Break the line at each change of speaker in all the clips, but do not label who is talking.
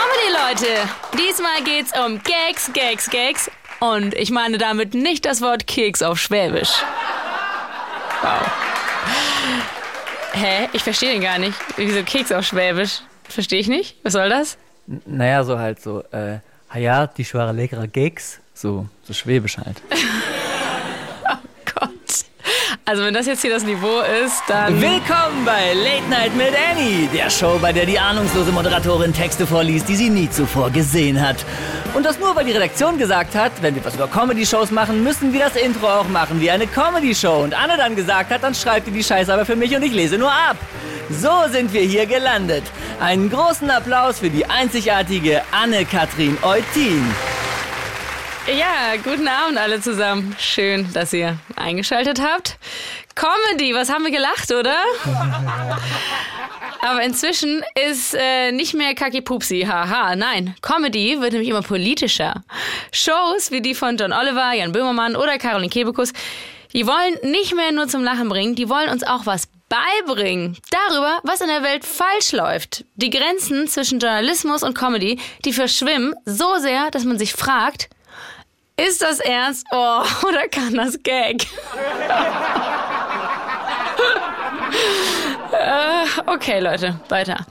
Comedy, Leute. Diesmal geht's um Gags, Gags, Gags. Und ich meine damit nicht das Wort Keks auf Schwäbisch. Wow. Hä? Ich verstehe den gar nicht. Wieso Keks auf Schwäbisch? Verstehe ich nicht. Was soll das?
N naja, so halt so, äh, ja, die schwere leckere Gags. So, so schwäbisch halt.
Also wenn das jetzt hier das Niveau ist, dann...
Willkommen bei Late Night mit Annie, der Show, bei der die ahnungslose Moderatorin Texte vorliest, die sie nie zuvor gesehen hat. Und das nur, weil die Redaktion gesagt hat, wenn wir was über Comedy-Shows machen, müssen wir das Intro auch machen wie eine Comedy-Show. Und Anne dann gesagt hat, dann schreibt ihr die Scheiße aber für mich und ich lese nur ab. So sind wir hier gelandet. Einen großen Applaus für die einzigartige Anne-Kathrin Eutin.
Ja, guten Abend alle zusammen. Schön, dass ihr eingeschaltet habt. Comedy, was haben wir gelacht, oder? Aber inzwischen ist äh, nicht mehr Kaki-Pupsi, haha, nein. Comedy wird nämlich immer politischer. Shows wie die von John Oliver, Jan Böhmermann oder Caroline Kebekus, die wollen nicht mehr nur zum Lachen bringen, die wollen uns auch was beibringen. Darüber, was in der Welt falsch läuft. Die Grenzen zwischen Journalismus und Comedy, die verschwimmen so sehr, dass man sich fragt, ist das ernst? Oh, oder kann das Gag? äh, okay, Leute, weiter.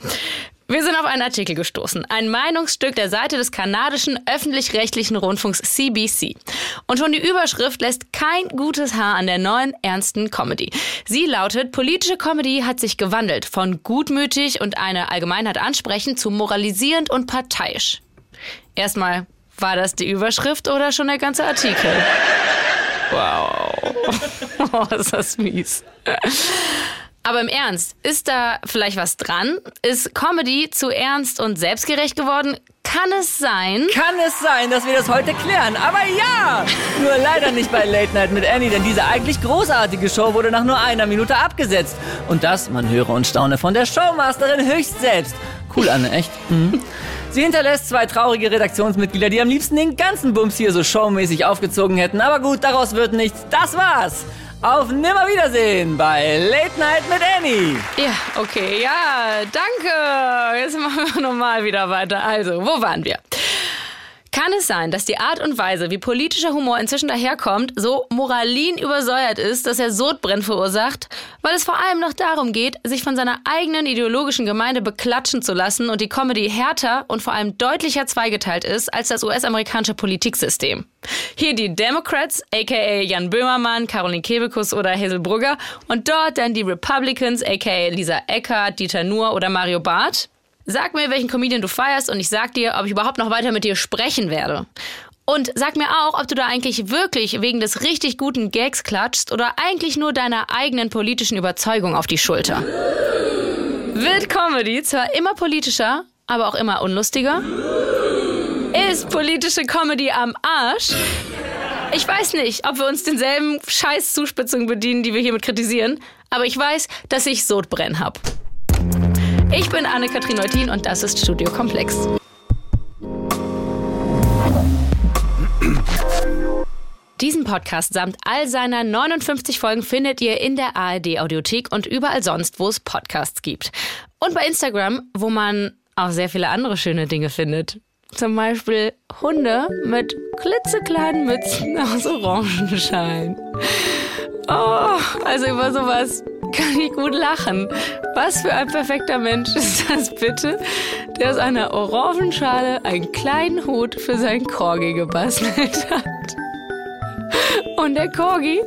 Wir sind auf einen Artikel gestoßen. Ein Meinungsstück der Seite des kanadischen öffentlich-rechtlichen Rundfunks CBC. Und schon die Überschrift lässt kein gutes Haar an der neuen ernsten Comedy. Sie lautet, politische Comedy hat sich gewandelt von gutmütig und eine Allgemeinheit ansprechend zu moralisierend und parteiisch. Erstmal war das die Überschrift oder schon der ganze Artikel? Wow. Oh, ist das mies. Aber im Ernst, ist da vielleicht was dran? Ist Comedy zu ernst und selbstgerecht geworden? Kann es sein?
Kann es sein, dass wir das heute klären? Aber ja! Nur leider nicht bei Late Night mit Annie, denn diese eigentlich großartige Show wurde nach nur einer Minute abgesetzt. Und das, man höre und staune, von der Showmasterin höchst selbst. Cool, Anne, echt? Mhm. Sie hinterlässt zwei traurige Redaktionsmitglieder, die am liebsten den ganzen Bums hier so showmäßig aufgezogen hätten. Aber gut, daraus wird nichts. Das war's. Auf Nimmerwiedersehen bei Late Night mit Annie.
Ja, okay, ja, danke. Jetzt machen wir nochmal wieder weiter. Also, wo waren wir? Kann es sein, dass die Art und Weise, wie politischer Humor inzwischen daherkommt, so moralin übersäuert ist, dass er Sodbrennen verursacht, weil es vor allem noch darum geht, sich von seiner eigenen ideologischen Gemeinde beklatschen zu lassen und die Comedy härter und vor allem deutlicher zweigeteilt ist als das US-amerikanische Politiksystem? Hier die Democrats, aka Jan Böhmermann, Caroline Kebekus oder Hazel Brugger und dort dann die Republicans, aka Lisa Eckert, Dieter Nuhr oder Mario Barth. Sag mir, welchen Comedian du feierst und ich sag dir, ob ich überhaupt noch weiter mit dir sprechen werde. Und sag mir auch, ob du da eigentlich wirklich wegen des richtig guten Gags klatschst oder eigentlich nur deiner eigenen politischen Überzeugung auf die Schulter. Wird Comedy zwar immer politischer, aber auch immer unlustiger? Ist politische Comedy am Arsch? Ich weiß nicht, ob wir uns denselben scheiß Zuspitzungen bedienen, die wir hiermit kritisieren, aber ich weiß, dass ich Sodbrenn hab. Ich bin Anne-Kathrin Neutin und das ist Studio Komplex. Diesen Podcast samt all seiner 59 Folgen findet ihr in der ARD Audiothek und überall sonst, wo es Podcasts gibt. Und bei Instagram, wo man auch sehr viele andere schöne Dinge findet. Zum Beispiel Hunde mit klitzekleinen Mützen aus Orangenschein. Oh, also über sowas kann ich gut lachen. Was für ein perfekter Mensch ist das bitte, der aus einer Orangenschale einen kleinen Hut für seinen Corgi gebastelt hat. Und der Corgi,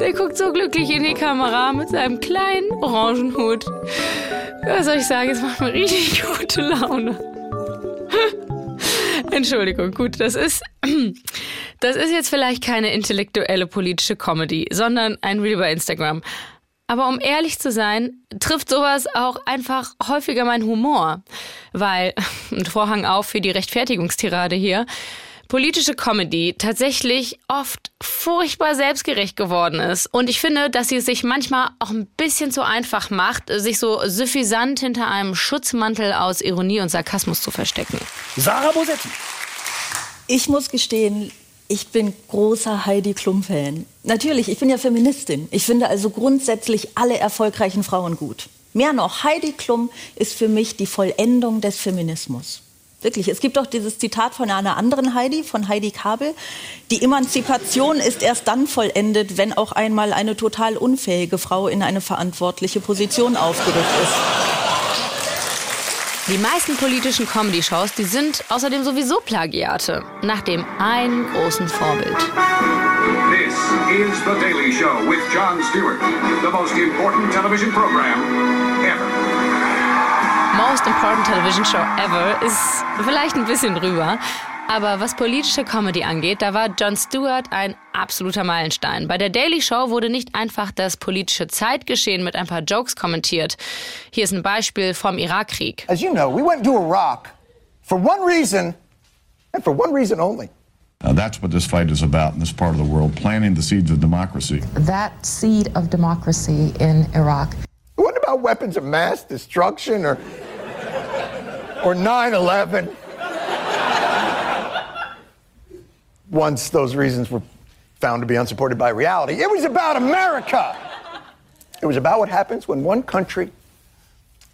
der guckt so glücklich in die Kamera mit seinem kleinen Orangenhut. Was soll ich sagen, es macht mir richtig gute Laune. Entschuldigung, gut, das ist, das ist jetzt vielleicht keine intellektuelle politische Comedy, sondern ein Reel bei Instagram. Aber um ehrlich zu sein, trifft sowas auch einfach häufiger mein Humor. Weil, ein Vorhang auf für die Rechtfertigungstirade hier, politische Comedy tatsächlich oft furchtbar selbstgerecht geworden ist. Und ich finde, dass sie es sich manchmal auch ein bisschen zu einfach macht, sich so suffisant hinter einem Schutzmantel aus Ironie und Sarkasmus zu verstecken.
Sarah Bosetti.
Ich muss gestehen, ich bin großer Heidi Klum-Fan. Natürlich, ich bin ja Feministin. Ich finde also grundsätzlich alle erfolgreichen Frauen gut. Mehr noch, Heidi Klum ist für mich die Vollendung des Feminismus. Wirklich. Es gibt auch dieses Zitat von einer anderen Heidi, von Heidi Kabel. Die Emanzipation ist erst dann vollendet, wenn auch einmal eine total unfähige Frau in eine verantwortliche Position aufgerückt ist.
Die meisten politischen Comedy-Shows, die sind außerdem sowieso Plagiate, nach dem einen großen Vorbild. This is The Daily Show with Jon Stewart, the most important television program ever. Most important television show ever ist vielleicht ein bisschen drüber. Aber was politische Comedy angeht, da war Jon Stewart ein absoluter Meilenstein. Bei der Daily Show wurde nicht einfach das politische Zeitgeschehen mit ein paar Jokes kommentiert. Hier ist ein Beispiel vom Irakkrieg.
As you know, we went to Iraq for one reason and for one reason only.
Uh, that's what this fight is about in this part of the world, planting the seeds of democracy.
That seed of democracy in Iraq.
Wasn't about weapons of mass destruction or or 9/11. Once those reasons were found to be unsupported by reality. It was about America. It was about what happens when one country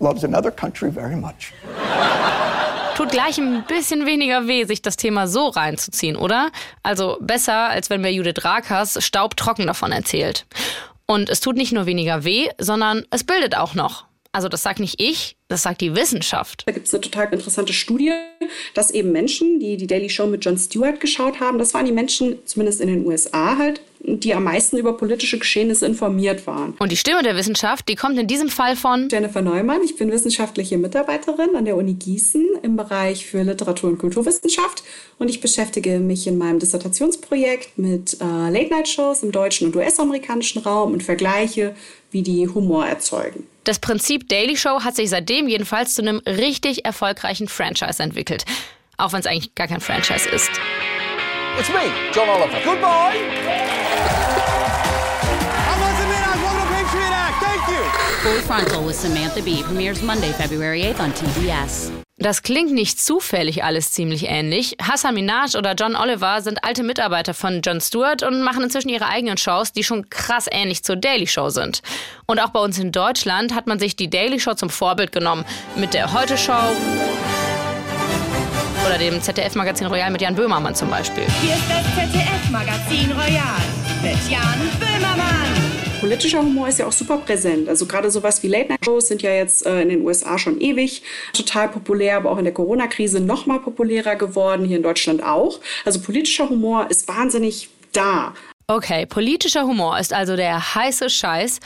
loves another country very much.
Tut gleich ein bisschen weniger weh, sich das Thema so reinzuziehen, oder? Also besser, als wenn mir Judith Rakers staubtrocken davon erzählt. Und es tut nicht nur weniger weh, sondern es bildet auch noch. Also das sagt nicht ich, das sagt die Wissenschaft.
Da gibt es eine total interessante Studie, dass eben Menschen, die die Daily Show mit Jon Stewart geschaut haben, das waren die Menschen, zumindest in den USA halt, die am meisten über politische Geschehnisse informiert waren.
Und die Stimme der Wissenschaft, die kommt in diesem Fall von
Jennifer Neumann. Ich bin wissenschaftliche Mitarbeiterin an der Uni Gießen im Bereich für Literatur- und Kulturwissenschaft und ich beschäftige mich in meinem Dissertationsprojekt mit äh, Late-Night-Shows im deutschen und US-amerikanischen Raum und vergleiche, wie die Humor erzeugen.
Das Prinzip Daily Show hat sich seitdem jedenfalls zu einem richtig erfolgreichen Franchise entwickelt. Auch wenn es eigentlich gar kein Franchise ist.
It's me, John Oliver. Goodbye.
Full Frontal with Samantha Bee premieres Monday, February 8th on TBS.
Das klingt nicht zufällig alles ziemlich ähnlich. Hassan Minaj oder John Oliver sind alte Mitarbeiter von Jon Stewart und machen inzwischen ihre eigenen Shows, die schon krass ähnlich zur Daily Show sind. Und auch bei uns in Deutschland hat man sich die Daily Show zum Vorbild genommen. Mit der Heute Show oder dem ZDF-Magazin Royal mit Jan Böhmermann zum Beispiel.
Hier ist das ZDF-Magazin Royal mit Jan Böhmermann
politischer Humor ist ja auch super präsent. Also gerade sowas wie Late-Night-Shows sind ja jetzt äh, in den USA schon ewig total populär, aber auch in der Corona-Krise noch mal populärer geworden, hier in Deutschland auch. Also politischer Humor ist wahnsinnig da.
Okay, politischer Humor ist also der heiße Scheiß.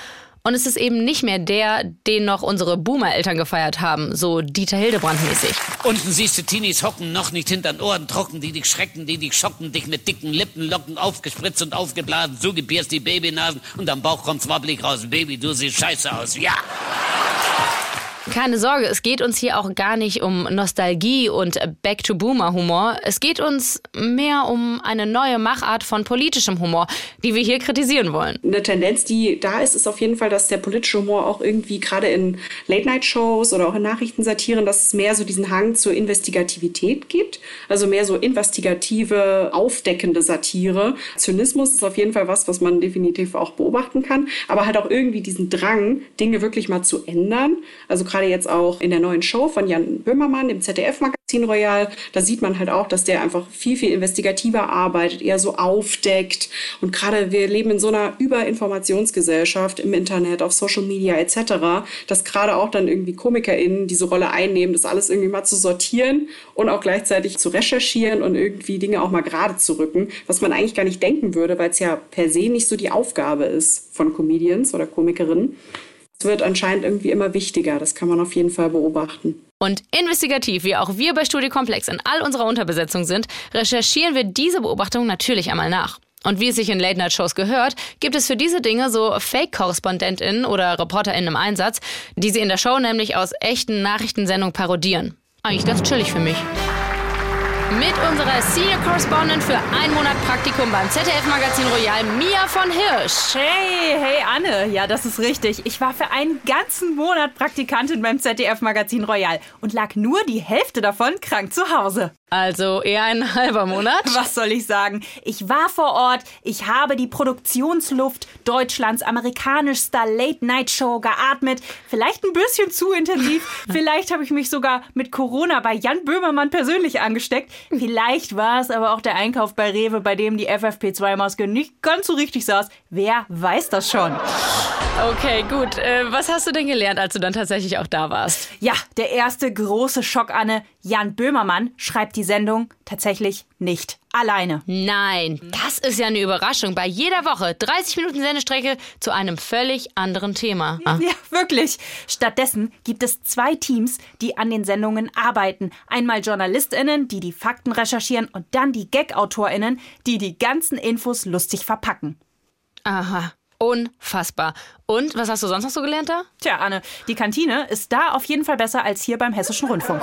Und es ist eben nicht mehr der, den noch unsere Boomer-Eltern gefeiert haben, so Dieter Hildebrand-mäßig.
Unten siehst du Teenies hocken, noch nicht hinter den Ohren trocken, die dich schrecken, die dich schocken, dich mit dicken Lippenlocken aufgespritzt und aufgeblasen, so gebierst die Babynasen und am Bauch kommt's wobblig raus. Baby, du siehst scheiße aus, ja!
Keine Sorge, es geht uns hier auch gar nicht um Nostalgie und Back-to-Boomer-Humor. Es geht uns mehr um eine neue Machart von politischem Humor, die wir hier kritisieren wollen.
Eine Tendenz, die da ist, ist auf jeden Fall, dass der politische Humor auch irgendwie gerade in Late-Night-Shows oder auch in Nachrichtensatiren, dass es mehr so diesen Hang zur Investigativität gibt. Also mehr so investigative, aufdeckende Satire. Zynismus ist auf jeden Fall was, was man definitiv auch beobachten kann, aber halt auch irgendwie diesen Drang, Dinge wirklich mal zu ändern. Also gerade jetzt auch in der neuen Show von Jan Böhmermann, dem ZDF-Magazin Royal, da sieht man halt auch, dass der einfach viel, viel investigativer arbeitet, eher so aufdeckt. Und gerade wir leben in so einer Überinformationsgesellschaft im Internet, auf Social Media etc., dass gerade auch dann irgendwie KomikerInnen diese Rolle einnehmen, das alles irgendwie mal zu sortieren und auch gleichzeitig zu recherchieren und irgendwie Dinge auch mal gerade zu rücken, was man eigentlich gar nicht denken würde, weil es ja per se nicht so die Aufgabe ist von Comedians oder Komikerinnen. Es wird anscheinend irgendwie immer wichtiger. Das kann man auf jeden Fall beobachten.
Und investigativ, wie auch wir bei Studiekomplex in all unserer Unterbesetzung sind, recherchieren wir diese Beobachtung natürlich einmal nach. Und wie es sich in Late-Night-Shows gehört, gibt es für diese Dinge so Fake-KorrespondentInnen oder ReporterInnen im Einsatz, die sie in der Show nämlich aus echten Nachrichtensendungen parodieren. Eigentlich ganz chillig für mich. Mit unserer Senior Correspondent für einen Monat Praktikum beim ZDF-Magazin Royal, Mia von Hirsch.
Hey, hey Anne, ja, das ist richtig. Ich war für einen ganzen Monat Praktikantin beim ZDF-Magazin Royal und lag nur die Hälfte davon krank zu Hause.
Also eher ein halber Monat?
Was soll ich sagen? Ich war vor Ort, ich habe die Produktionsluft Deutschlands amerikanischster Late-Night-Show geatmet. Vielleicht ein bisschen zu intensiv, vielleicht habe ich mich sogar mit Corona bei Jan Böhmermann persönlich angesteckt. Vielleicht war es aber auch der Einkauf bei Rewe, bei dem die FFP2-Maske nicht ganz so richtig saß. Wer weiß das schon?
Okay, gut. Äh, was hast du denn gelernt, als du dann tatsächlich auch da warst?
Ja, der erste große Schock, Anne. Jan Böhmermann schreibt die Sendung tatsächlich nicht alleine.
Nein, das ist ja eine Überraschung. Bei jeder Woche 30 Minuten Sendestrecke zu einem völlig anderen Thema.
Ah. Ja, wirklich. Stattdessen gibt es zwei Teams, die an den Sendungen arbeiten. Einmal JournalistInnen, die die Fakten recherchieren und dann die Gag-AutorInnen, die die ganzen Infos lustig verpacken.
Aha. Unfassbar. Und was hast du sonst noch so gelernt da?
Tja, Anne, die Kantine ist da auf jeden Fall besser als hier beim Hessischen Rundfunk.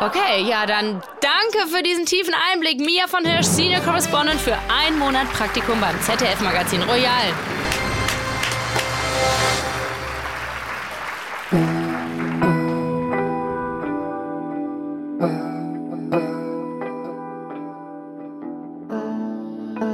Okay, ja, dann danke für diesen tiefen Einblick. Mia von Hirsch, Senior Correspondent für einen Monat Praktikum beim ZDF-Magazin Royal.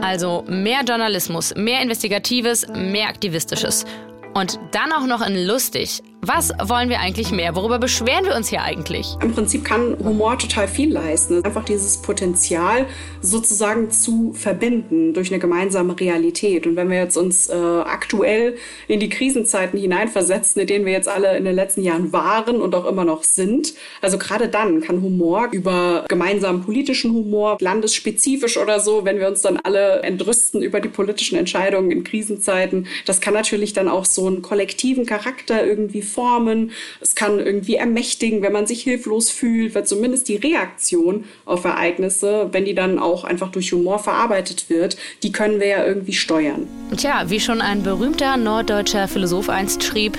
Also mehr Journalismus, mehr Investigatives, mehr Aktivistisches. Und dann auch noch in lustig. Was wollen wir eigentlich mehr? Worüber beschweren wir uns hier eigentlich?
Im Prinzip kann Humor total viel leisten. Einfach dieses Potenzial sozusagen zu verbinden durch eine gemeinsame Realität. Und wenn wir jetzt uns äh, aktuell in die Krisenzeiten hineinversetzen, in denen wir jetzt alle in den letzten Jahren waren und auch immer noch sind, also gerade dann kann Humor über gemeinsamen politischen Humor, landesspezifisch oder so, wenn wir uns dann alle entrüsten über die politischen Entscheidungen in Krisenzeiten, das kann natürlich dann auch so einen kollektiven Charakter irgendwie formen. Es kann irgendwie ermächtigen, wenn man sich hilflos fühlt, weil zumindest die Reaktion auf Ereignisse, wenn die dann auch einfach durch Humor verarbeitet wird, die können wir ja irgendwie steuern.
Tja, wie schon ein berühmter norddeutscher Philosoph einst schrieb,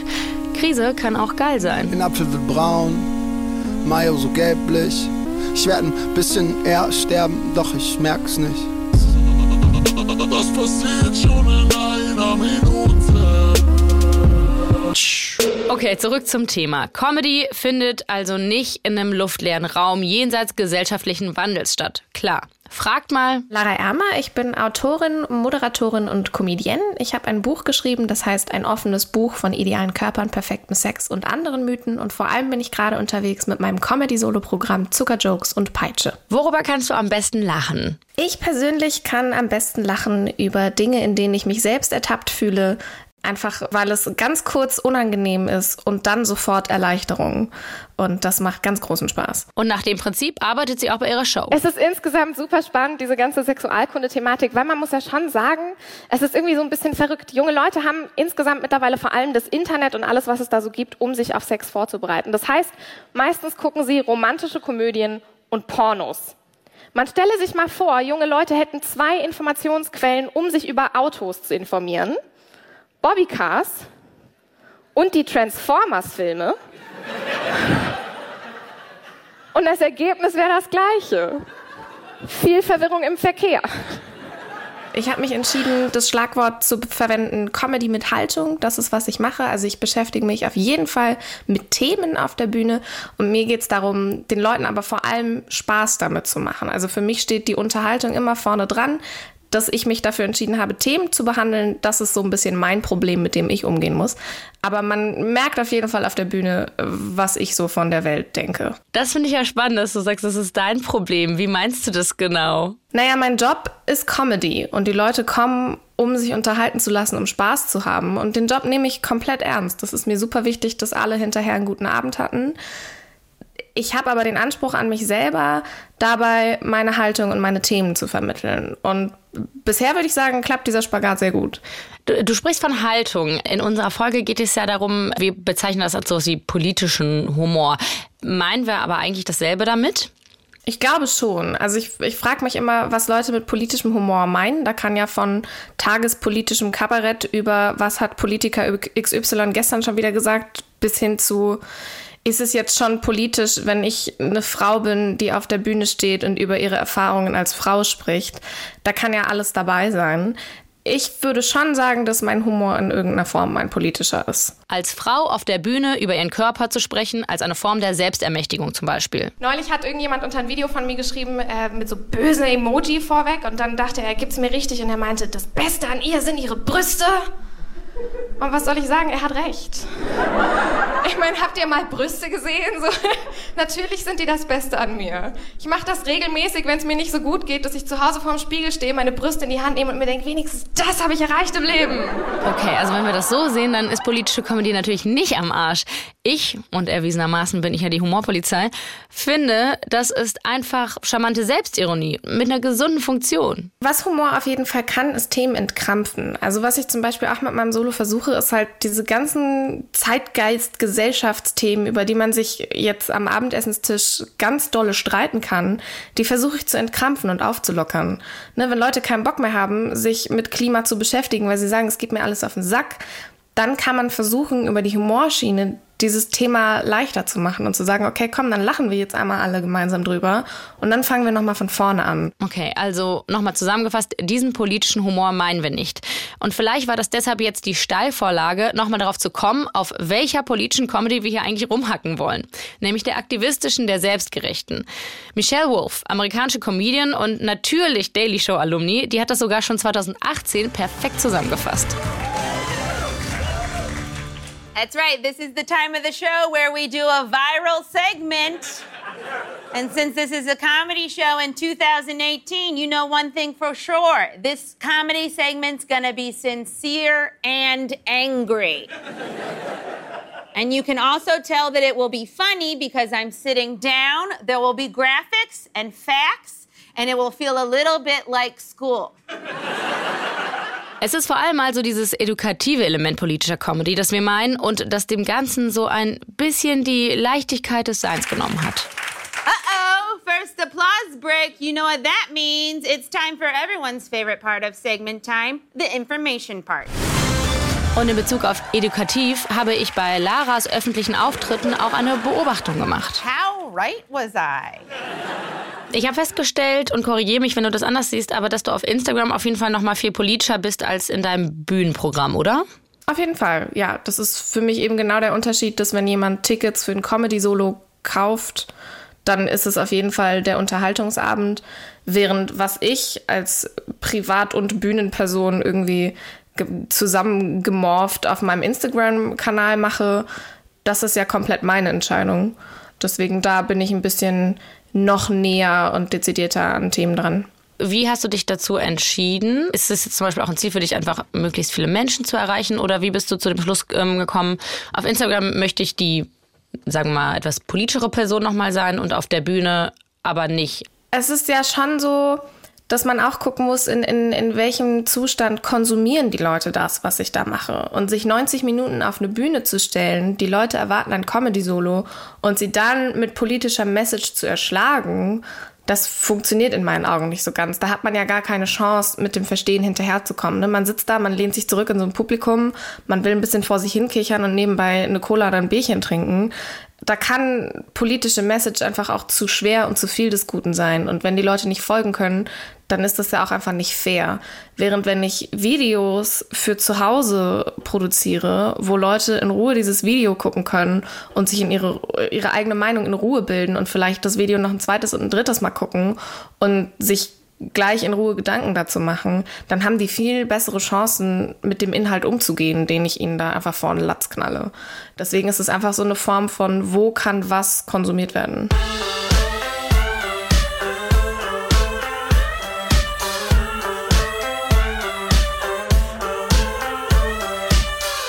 Krise kann auch geil sein.
Den Apfel wird braun, Mayo so gelblich. Ich werde ein bisschen eher sterben, doch ich merk's nicht.
Das passiert schon in einer Minute.
Okay, zurück zum Thema. Comedy findet also nicht in einem luftleeren Raum jenseits gesellschaftlichen Wandels statt. Klar. Fragt mal.
Lara Ermer, ich bin Autorin, Moderatorin und Comedienne. Ich habe ein Buch geschrieben, das heißt ein offenes Buch von idealen Körpern, perfektem Sex und anderen Mythen. Und vor allem bin ich gerade unterwegs mit meinem Comedy-Solo-Programm Zuckerjokes und Peitsche.
Worüber kannst du am besten lachen?
Ich persönlich kann am besten lachen über Dinge, in denen ich mich selbst ertappt fühle, Einfach weil es ganz kurz unangenehm ist und dann sofort Erleichterung. Und das macht ganz großen Spaß.
Und nach dem Prinzip arbeitet sie auch bei ihrer Show.
Es ist insgesamt super spannend, diese ganze Sexualkunde-Thematik, weil man muss ja schon sagen, es ist irgendwie so ein bisschen verrückt. Junge Leute haben insgesamt mittlerweile vor allem das Internet und alles, was es da so gibt, um sich auf Sex vorzubereiten. Das heißt, meistens gucken sie romantische Komödien und Pornos. Man stelle sich mal vor, junge Leute hätten zwei Informationsquellen, um sich über Autos zu informieren. Bobbycars und die Transformers-Filme. Und das Ergebnis wäre das gleiche. Viel Verwirrung im Verkehr.
Ich habe mich entschieden, das Schlagwort zu verwenden, Comedy mit Haltung. Das ist, was ich mache. Also ich beschäftige mich auf jeden Fall mit Themen auf der Bühne und mir geht es darum, den Leuten aber vor allem Spaß damit zu machen. Also für mich steht die Unterhaltung immer vorne dran dass ich mich dafür entschieden habe, Themen zu behandeln. Das ist so ein bisschen mein Problem, mit dem ich umgehen muss. Aber man merkt auf jeden Fall auf der Bühne, was ich so von der Welt denke.
Das finde ich ja spannend, dass du sagst, das ist dein Problem. Wie meinst du das genau?
Naja, mein Job ist Comedy und die Leute kommen, um sich unterhalten zu lassen, um Spaß zu haben. Und den Job nehme ich komplett ernst. Das ist mir super wichtig, dass alle hinterher einen guten Abend hatten. Ich habe aber den Anspruch an mich selber, dabei meine Haltung und meine Themen zu vermitteln. Und bisher würde ich sagen, klappt dieser Spagat sehr gut.
Du, du, sprichst von Haltung. In unserer Folge geht es ja darum, wir bezeichnen das als so wie politischen Humor. Meinen wir aber eigentlich dasselbe damit?
Ich glaube schon. Also ich, ich frage mich immer, was Leute mit politischem Humor meinen. Da kann ja von tagespolitischem Kabarett über was hat Politiker XY gestern schon wieder gesagt, bis hin zu ist es jetzt schon politisch, wenn ich eine Frau bin, die auf der Bühne steht und über ihre Erfahrungen als Frau spricht. Da kann ja alles dabei sein. Ich würde schon sagen, dass mein Humor in irgendeiner Form ein politischer ist.
Als Frau auf der Bühne über ihren Körper zu sprechen, als eine Form der Selbstermächtigung zum Beispiel.
Neulich hat irgendjemand unter ein Video von mir geschrieben, äh, mit so bösen Emoji vorweg. Und dann dachte er, er gibt's mir richtig. Und er meinte, das Beste an ihr sind ihre Brüste. Und was soll ich sagen? Er hat recht. Ich meine, habt ihr mal Brüste gesehen? So, natürlich sind die das Beste an mir. Ich mache das regelmäßig, wenn es mir nicht so gut geht, dass ich zu Hause vorm Spiegel stehe, meine Brüste in die Hand nehme und mir denke, wenigstens das habe ich erreicht im Leben.
Okay, also wenn wir das so sehen, dann ist politische Comedy natürlich nicht am Arsch. Ich, und erwiesenermaßen bin ich ja die Humorpolizei, finde, das ist einfach charmante Selbstironie mit einer gesunden Funktion.
Was Humor auf jeden Fall kann, ist Themen entkrampfen. Also was ich zum Beispiel auch mit meinem Solo versuche, ist halt diese ganzen Zeitgeist-Gesellschaftsthemen, über die man sich jetzt am Abendessenstisch ganz dolle streiten kann, die versuche ich zu entkrampfen und aufzulockern. Ne, wenn Leute keinen Bock mehr haben, sich mit Klima zu beschäftigen, weil sie sagen, es geht mir alles auf den Sack, dann kann man versuchen, über die Humorschiene dieses Thema leichter zu machen und zu sagen, okay, komm, dann lachen wir jetzt einmal alle gemeinsam drüber und dann fangen wir nochmal von vorne an.
Okay, also nochmal zusammengefasst, diesen politischen Humor meinen wir nicht. Und vielleicht war das deshalb jetzt die Steilvorlage, nochmal darauf zu kommen, auf welcher politischen Comedy wir hier eigentlich rumhacken wollen. Nämlich der aktivistischen, der selbstgerechten. Michelle Wolf, amerikanische Comedian und natürlich Daily Show Alumni, die hat das sogar schon 2018 perfekt zusammengefasst.
That's right. This is the time of the show where we do a viral segment. And since this is a comedy show in 2018, you know one thing for sure. This comedy segment's gonna be sincere and angry. And you can also tell that it will be funny because I'm sitting down, there will be graphics and facts, and it will feel a little bit like school.
Es ist vor allem also dieses edukative Element politischer Comedy, das wir meinen und das dem Ganzen so ein bisschen die Leichtigkeit des Seins genommen hat.
Uh-oh, first applause break. You know what that means. It's time for everyone's favorite part of segment time, the information part.
Und in Bezug auf edukativ habe ich bei Laras öffentlichen Auftritten auch eine Beobachtung gemacht.
How right was I?
Ich habe festgestellt und korrigiere mich, wenn du das anders siehst, aber dass du auf Instagram auf jeden Fall noch mal viel politischer bist als in deinem Bühnenprogramm, oder?
Auf jeden Fall, ja. Das ist für mich eben genau der Unterschied, dass wenn jemand Tickets für ein Comedy-Solo kauft, dann ist es auf jeden Fall der Unterhaltungsabend. Während was ich als Privat- und Bühnenperson irgendwie zusammengemorpht auf meinem Instagram-Kanal mache, das ist ja komplett meine Entscheidung. Deswegen da bin ich ein bisschen noch näher und dezidierter an Themen dran.
Wie hast du dich dazu entschieden? Ist es jetzt zum Beispiel auch ein Ziel für dich, einfach möglichst viele Menschen zu erreichen? Oder wie bist du zu dem Schluss ähm, gekommen? Auf Instagram möchte ich die, sagen wir mal, etwas politischere Person nochmal sein und auf der Bühne aber nicht.
Es ist ja schon so, dass man auch gucken muss, in, in, in welchem Zustand konsumieren die Leute das, was ich da mache. Und sich 90 Minuten auf eine Bühne zu stellen, die Leute erwarten ein Comedy-Solo und sie dann mit politischer Message zu erschlagen, das funktioniert in meinen Augen nicht so ganz. Da hat man ja gar keine Chance, mit dem Verstehen hinterherzukommen. Ne? Man sitzt da, man lehnt sich zurück in so ein Publikum, man will ein bisschen vor sich hinkichern und nebenbei eine Cola oder ein Bierchen trinken da kann politische Message einfach auch zu schwer und zu viel des Guten sein. Und wenn die Leute nicht folgen können, dann ist das ja auch einfach nicht fair. Während wenn ich Videos für zu Hause produziere, wo Leute in Ruhe dieses Video gucken können und sich in ihre, ihre eigene Meinung in Ruhe bilden und vielleicht das Video noch ein zweites und ein drittes Mal gucken und sich gleich in Ruhe Gedanken dazu machen, dann haben die viel bessere Chancen, mit dem Inhalt umzugehen, den ich ihnen da einfach vorne Latz knalle. Deswegen ist es einfach so eine Form von, wo kann was konsumiert werden.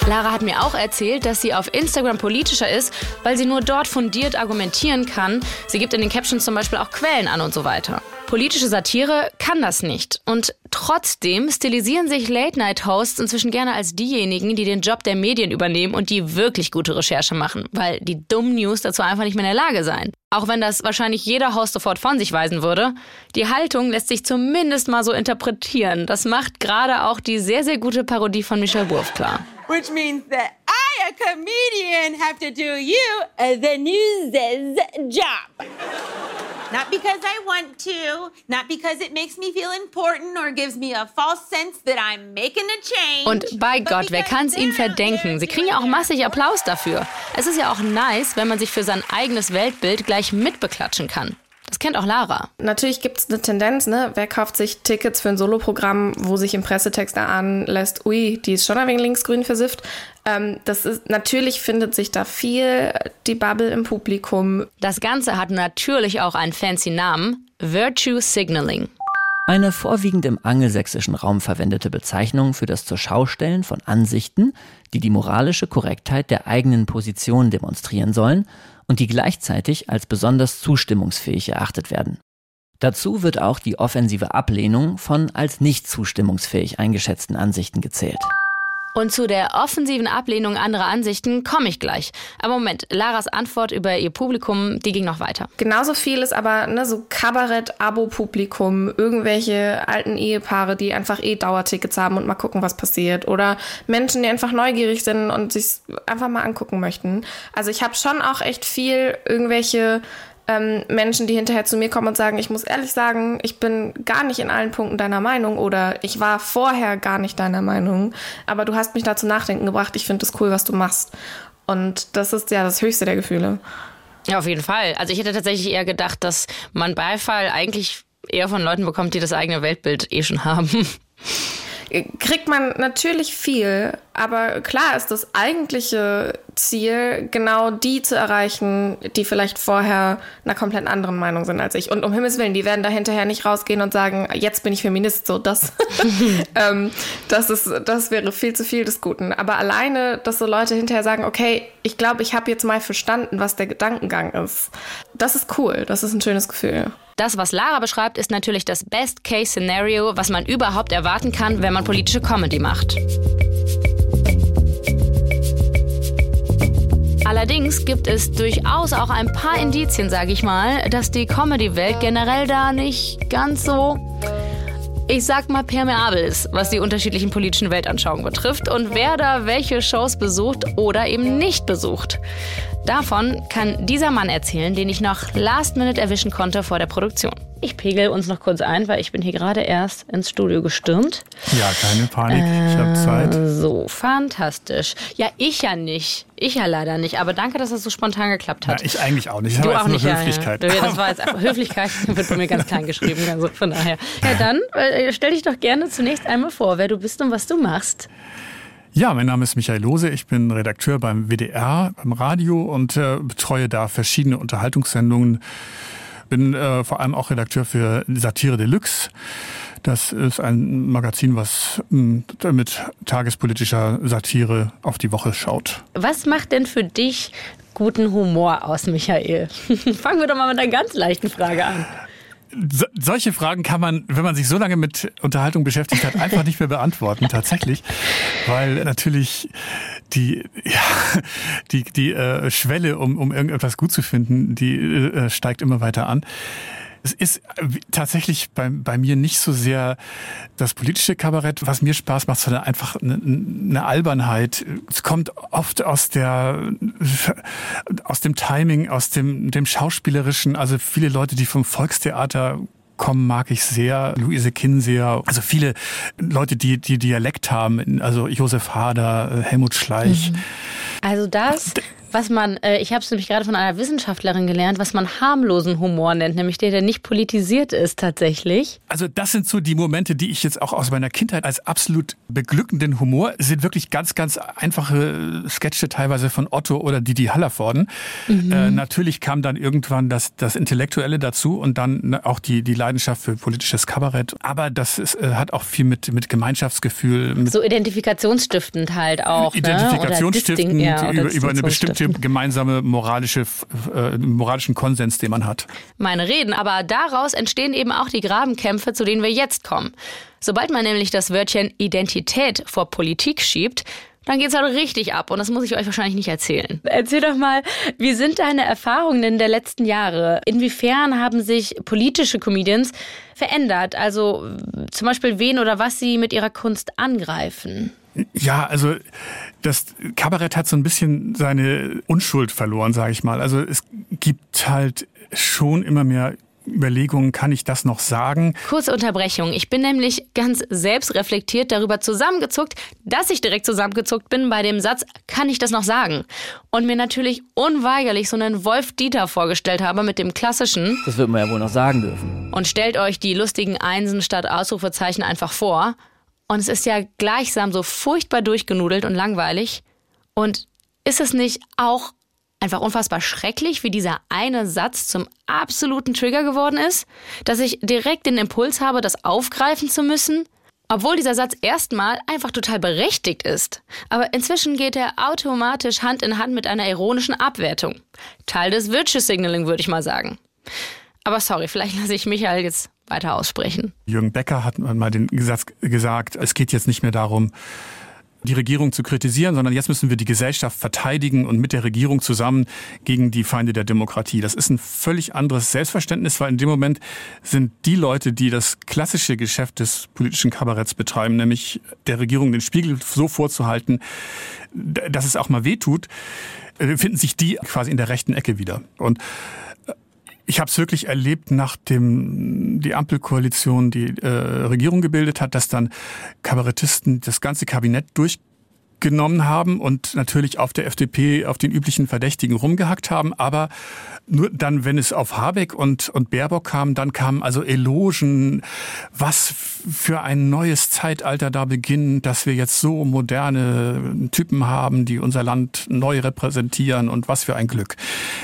Lara hat mir auch erzählt, dass sie auf Instagram politischer ist, weil sie nur dort fundiert argumentieren kann. Sie gibt in den Captions zum Beispiel auch Quellen an und so weiter. Politische Satire kann das nicht. Und trotzdem stilisieren sich Late-Night-Hosts inzwischen gerne als diejenigen, die den Job der Medien übernehmen und die wirklich gute Recherche machen, weil die dummen News dazu einfach nicht mehr in der Lage seien. Auch wenn das wahrscheinlich jeder Host sofort von sich weisen würde, die Haltung lässt sich zumindest mal so interpretieren. Das macht gerade auch die sehr, sehr gute Parodie von Michel Wurf klar.
Which means that I a comedian, have to do you, the news's job? Not because I want to, not because it makes me feel important or gives me a false sense that I'm making a change.
Und bei Gott, wer kann's ihnen verdenken? Sie kriegen ja auch massig Applaus dafür. Es ist ja auch nice, wenn man sich für sein eigenes Weltbild gleich mitbeklatschen kann. Das kennt auch Lara.
Natürlich gibt es eine Tendenz, ne? Wer kauft sich Tickets für ein Soloprogramm, wo sich im Pressetext erahnen lässt, ui, die ist schon ein wenig linksgrün versifft. Ähm, das ist, natürlich findet sich da viel die Bubble im Publikum.
Das Ganze hat natürlich auch einen fancy Namen: Virtue Signaling.
Eine vorwiegend im angelsächsischen Raum verwendete Bezeichnung für das Zurschaustellen von Ansichten, die die moralische Korrektheit der eigenen Position demonstrieren sollen und die gleichzeitig als besonders zustimmungsfähig erachtet werden. Dazu wird auch die offensive Ablehnung von als nicht zustimmungsfähig eingeschätzten Ansichten gezählt.
Und zu der offensiven Ablehnung anderer Ansichten komme ich gleich. Aber Moment, Laras Antwort über ihr Publikum, die ging noch weiter.
Genauso viel ist aber ne, so Kabarett-Abo-Publikum, irgendwelche alten Ehepaare, die einfach eh Dauertickets haben und mal gucken, was passiert. Oder Menschen, die einfach neugierig sind und sich einfach mal angucken möchten. Also ich habe schon auch echt viel irgendwelche ähm, Menschen, die hinterher zu mir kommen und sagen, ich muss ehrlich sagen, ich bin gar nicht in allen Punkten deiner Meinung oder ich war vorher gar nicht deiner Meinung, aber du hast mich da zum Nachdenken gebracht, ich finde es cool, was du machst. Und das ist ja das höchste der Gefühle.
Ja, auf jeden Fall. Also ich hätte tatsächlich eher gedacht, dass man Beifall eigentlich eher von Leuten bekommt, die das eigene Weltbild eh schon haben.
kriegt man natürlich viel, aber klar ist das eigentliche Ziel, genau die zu erreichen, die vielleicht vorher einer komplett anderen Meinung sind als ich. Und um Himmels Willen, die werden da hinterher nicht rausgehen und sagen, jetzt bin ich Feminist, so das, ähm, das ist, das wäre viel zu viel des Guten. Aber alleine, dass so Leute hinterher sagen, okay, ich glaube, ich habe jetzt mal verstanden, was der Gedankengang ist. Das ist cool, das ist ein schönes Gefühl.
Das, was Lara beschreibt, ist natürlich das Best-Case-Szenario, was man überhaupt erwarten kann, wenn man politische Comedy macht. Allerdings gibt es durchaus auch ein paar Indizien, sage ich mal, dass die Comedy-Welt generell da nicht ganz so, ich sag mal, permeabel ist, was die unterschiedlichen politischen Weltanschauungen betrifft und wer da welche Shows besucht oder eben nicht besucht. Davon kann dieser Mann erzählen, den ich noch last minute erwischen konnte vor der Produktion. Ich pegel uns noch kurz ein, weil ich bin hier gerade erst ins Studio gestürmt.
Ja, keine Panik, ich habe Zeit.
So, fantastisch. Ja, ich ja nicht. Ich ja leider nicht. Aber danke, dass das so spontan geklappt hat.
Ja, ich eigentlich auch nicht. Ich
Du auch nicht,
nur
ja,
Höflichkeit.
Ja. Das war jetzt einfach Höflichkeit, wird bei mir ganz klein geschrieben. Also von daher. Ja, dann äh, stell dich doch gerne zunächst einmal vor, wer du bist und was du machst.
Ja, mein Name ist Michael Lose, ich bin Redakteur beim WDR, beim Radio und äh, betreue da verschiedene Unterhaltungssendungen. Bin äh, vor allem auch Redakteur für Satire Deluxe. Das ist ein Magazin, was mh, mit tagespolitischer Satire auf die Woche schaut.
Was macht denn für dich guten Humor aus, Michael? Fangen wir doch mal mit einer ganz leichten Frage an.
So, solche Fragen kann man, wenn man sich so lange mit Unterhaltung beschäftigt hat, einfach nicht mehr beantworten, tatsächlich. Weil natürlich die, ja, die, die äh, Schwelle, um, um irgendetwas gut zu finden, die äh, steigt immer weiter an. Es ist äh, tatsächlich bei, bei mir nicht so sehr das politische Kabarett, was mir Spaß macht, sondern einfach eine, eine Albernheit. Es kommt oft aus der, aus dem Timing, aus dem, dem Schauspielerischen. Also viele Leute, die vom Volkstheater kommen, mag ich sehr. Luise Kinseer, also viele Leute, die, die Dialekt haben, also Josef Hader, Helmut Schleich.
Also das, was man, äh, ich habe es nämlich gerade von einer Wissenschaftlerin gelernt, was man harmlosen Humor nennt, nämlich der, der nicht politisiert ist tatsächlich.
Also das sind so die Momente, die ich jetzt auch aus meiner Kindheit als absolut beglückenden Humor, es sind wirklich ganz, ganz einfache Sketche teilweise von Otto oder Didi Hallervorden.
Mhm.
Äh, natürlich kam dann irgendwann das, das Intellektuelle dazu und dann auch die, die Leidenschaft für politisches Kabarett. Aber das ist, äh, hat auch viel mit, mit Gemeinschaftsgefühl, mit
So identifikationsstiftend halt auch.
Identifikationsstiftend
ne? Oder Disting- ja, oder
über, über eine bestimmte
Distinktionsstiftend.
gemeinsame moralische, äh, moralischen Konsens, den man hat.
meine Reden, aber daraus entstehen eben auch die Grabenkämpfe, zu denen wir jetzt kommen. Sobald man nämlich das Wörtchen Identität vor Politik schiebt, dann geht's halt richtig ab und das muss ich euch wahrscheinlich nicht erzählen. Erzähl doch mal, wie sind deine Erfahrungen in der letzten Jahre? Inwiefern haben sich politische Comedians verändert? Also zum Beispiel wen oder was sie mit ihrer Kunst angreifen?
Ja, also das Kabarett hat so ein bisschen seine Unschuld verloren, sage ich mal. Also es gibt halt schon immer mehr Überlegungen, kann ich das noch sagen?
Kurze Unterbrechung. Ich bin nämlich ganz selbstreflektiert darüber zusammengezuckt, dass ich direkt zusammengezuckt bin bei dem Satz, kann ich das noch sagen? Und mir natürlich unweigerlich so einen Wolf Dieter vorgestellt habe mit dem klassischen.
Das wird man ja wohl noch sagen dürfen.
Und stellt euch die lustigen Einsen statt Ausrufezeichen einfach vor. Und es ist ja gleichsam so furchtbar durchgenudelt und langweilig. Und ist es nicht auch einfach unfassbar schrecklich, wie dieser eine Satz zum absoluten Trigger geworden ist, dass ich direkt den Impuls habe, das aufgreifen zu müssen, obwohl dieser Satz erstmal einfach total berechtigt ist. Aber inzwischen geht er automatisch Hand in Hand mit einer ironischen Abwertung. Teil des Virtue Signaling, würde ich mal sagen. Aber sorry, vielleicht lasse ich Michael jetzt weiter aussprechen.
Jürgen Becker hat mal den Satz gesagt, es geht jetzt nicht mehr darum, die Regierung zu kritisieren, sondern jetzt müssen wir die Gesellschaft verteidigen und mit der Regierung zusammen gegen die Feinde der Demokratie. Das ist ein völlig anderes Selbstverständnis, weil in dem Moment sind die Leute, die das klassische Geschäft des politischen Kabaretts betreiben, nämlich der Regierung den Spiegel so vorzuhalten, dass es auch mal wehtut, äh, finden sich die quasi in der rechten Ecke wieder. Und ich habe es wirklich erlebt, nachdem die Ampelkoalition die äh, Regierung gebildet hat, dass dann Kabarettisten das ganze Kabinett durchgenommen haben und natürlich auf der FDP auf den üblichen Verdächtigen rumgehackt haben, aber nur dann, wenn es auf Habeck und, und Baerbock kam, dann kamen also Elogen, was für ein neues Zeitalter da beginnt, dass wir jetzt so moderne Typen haben, die unser Land neu repräsentieren und was für ein Glück.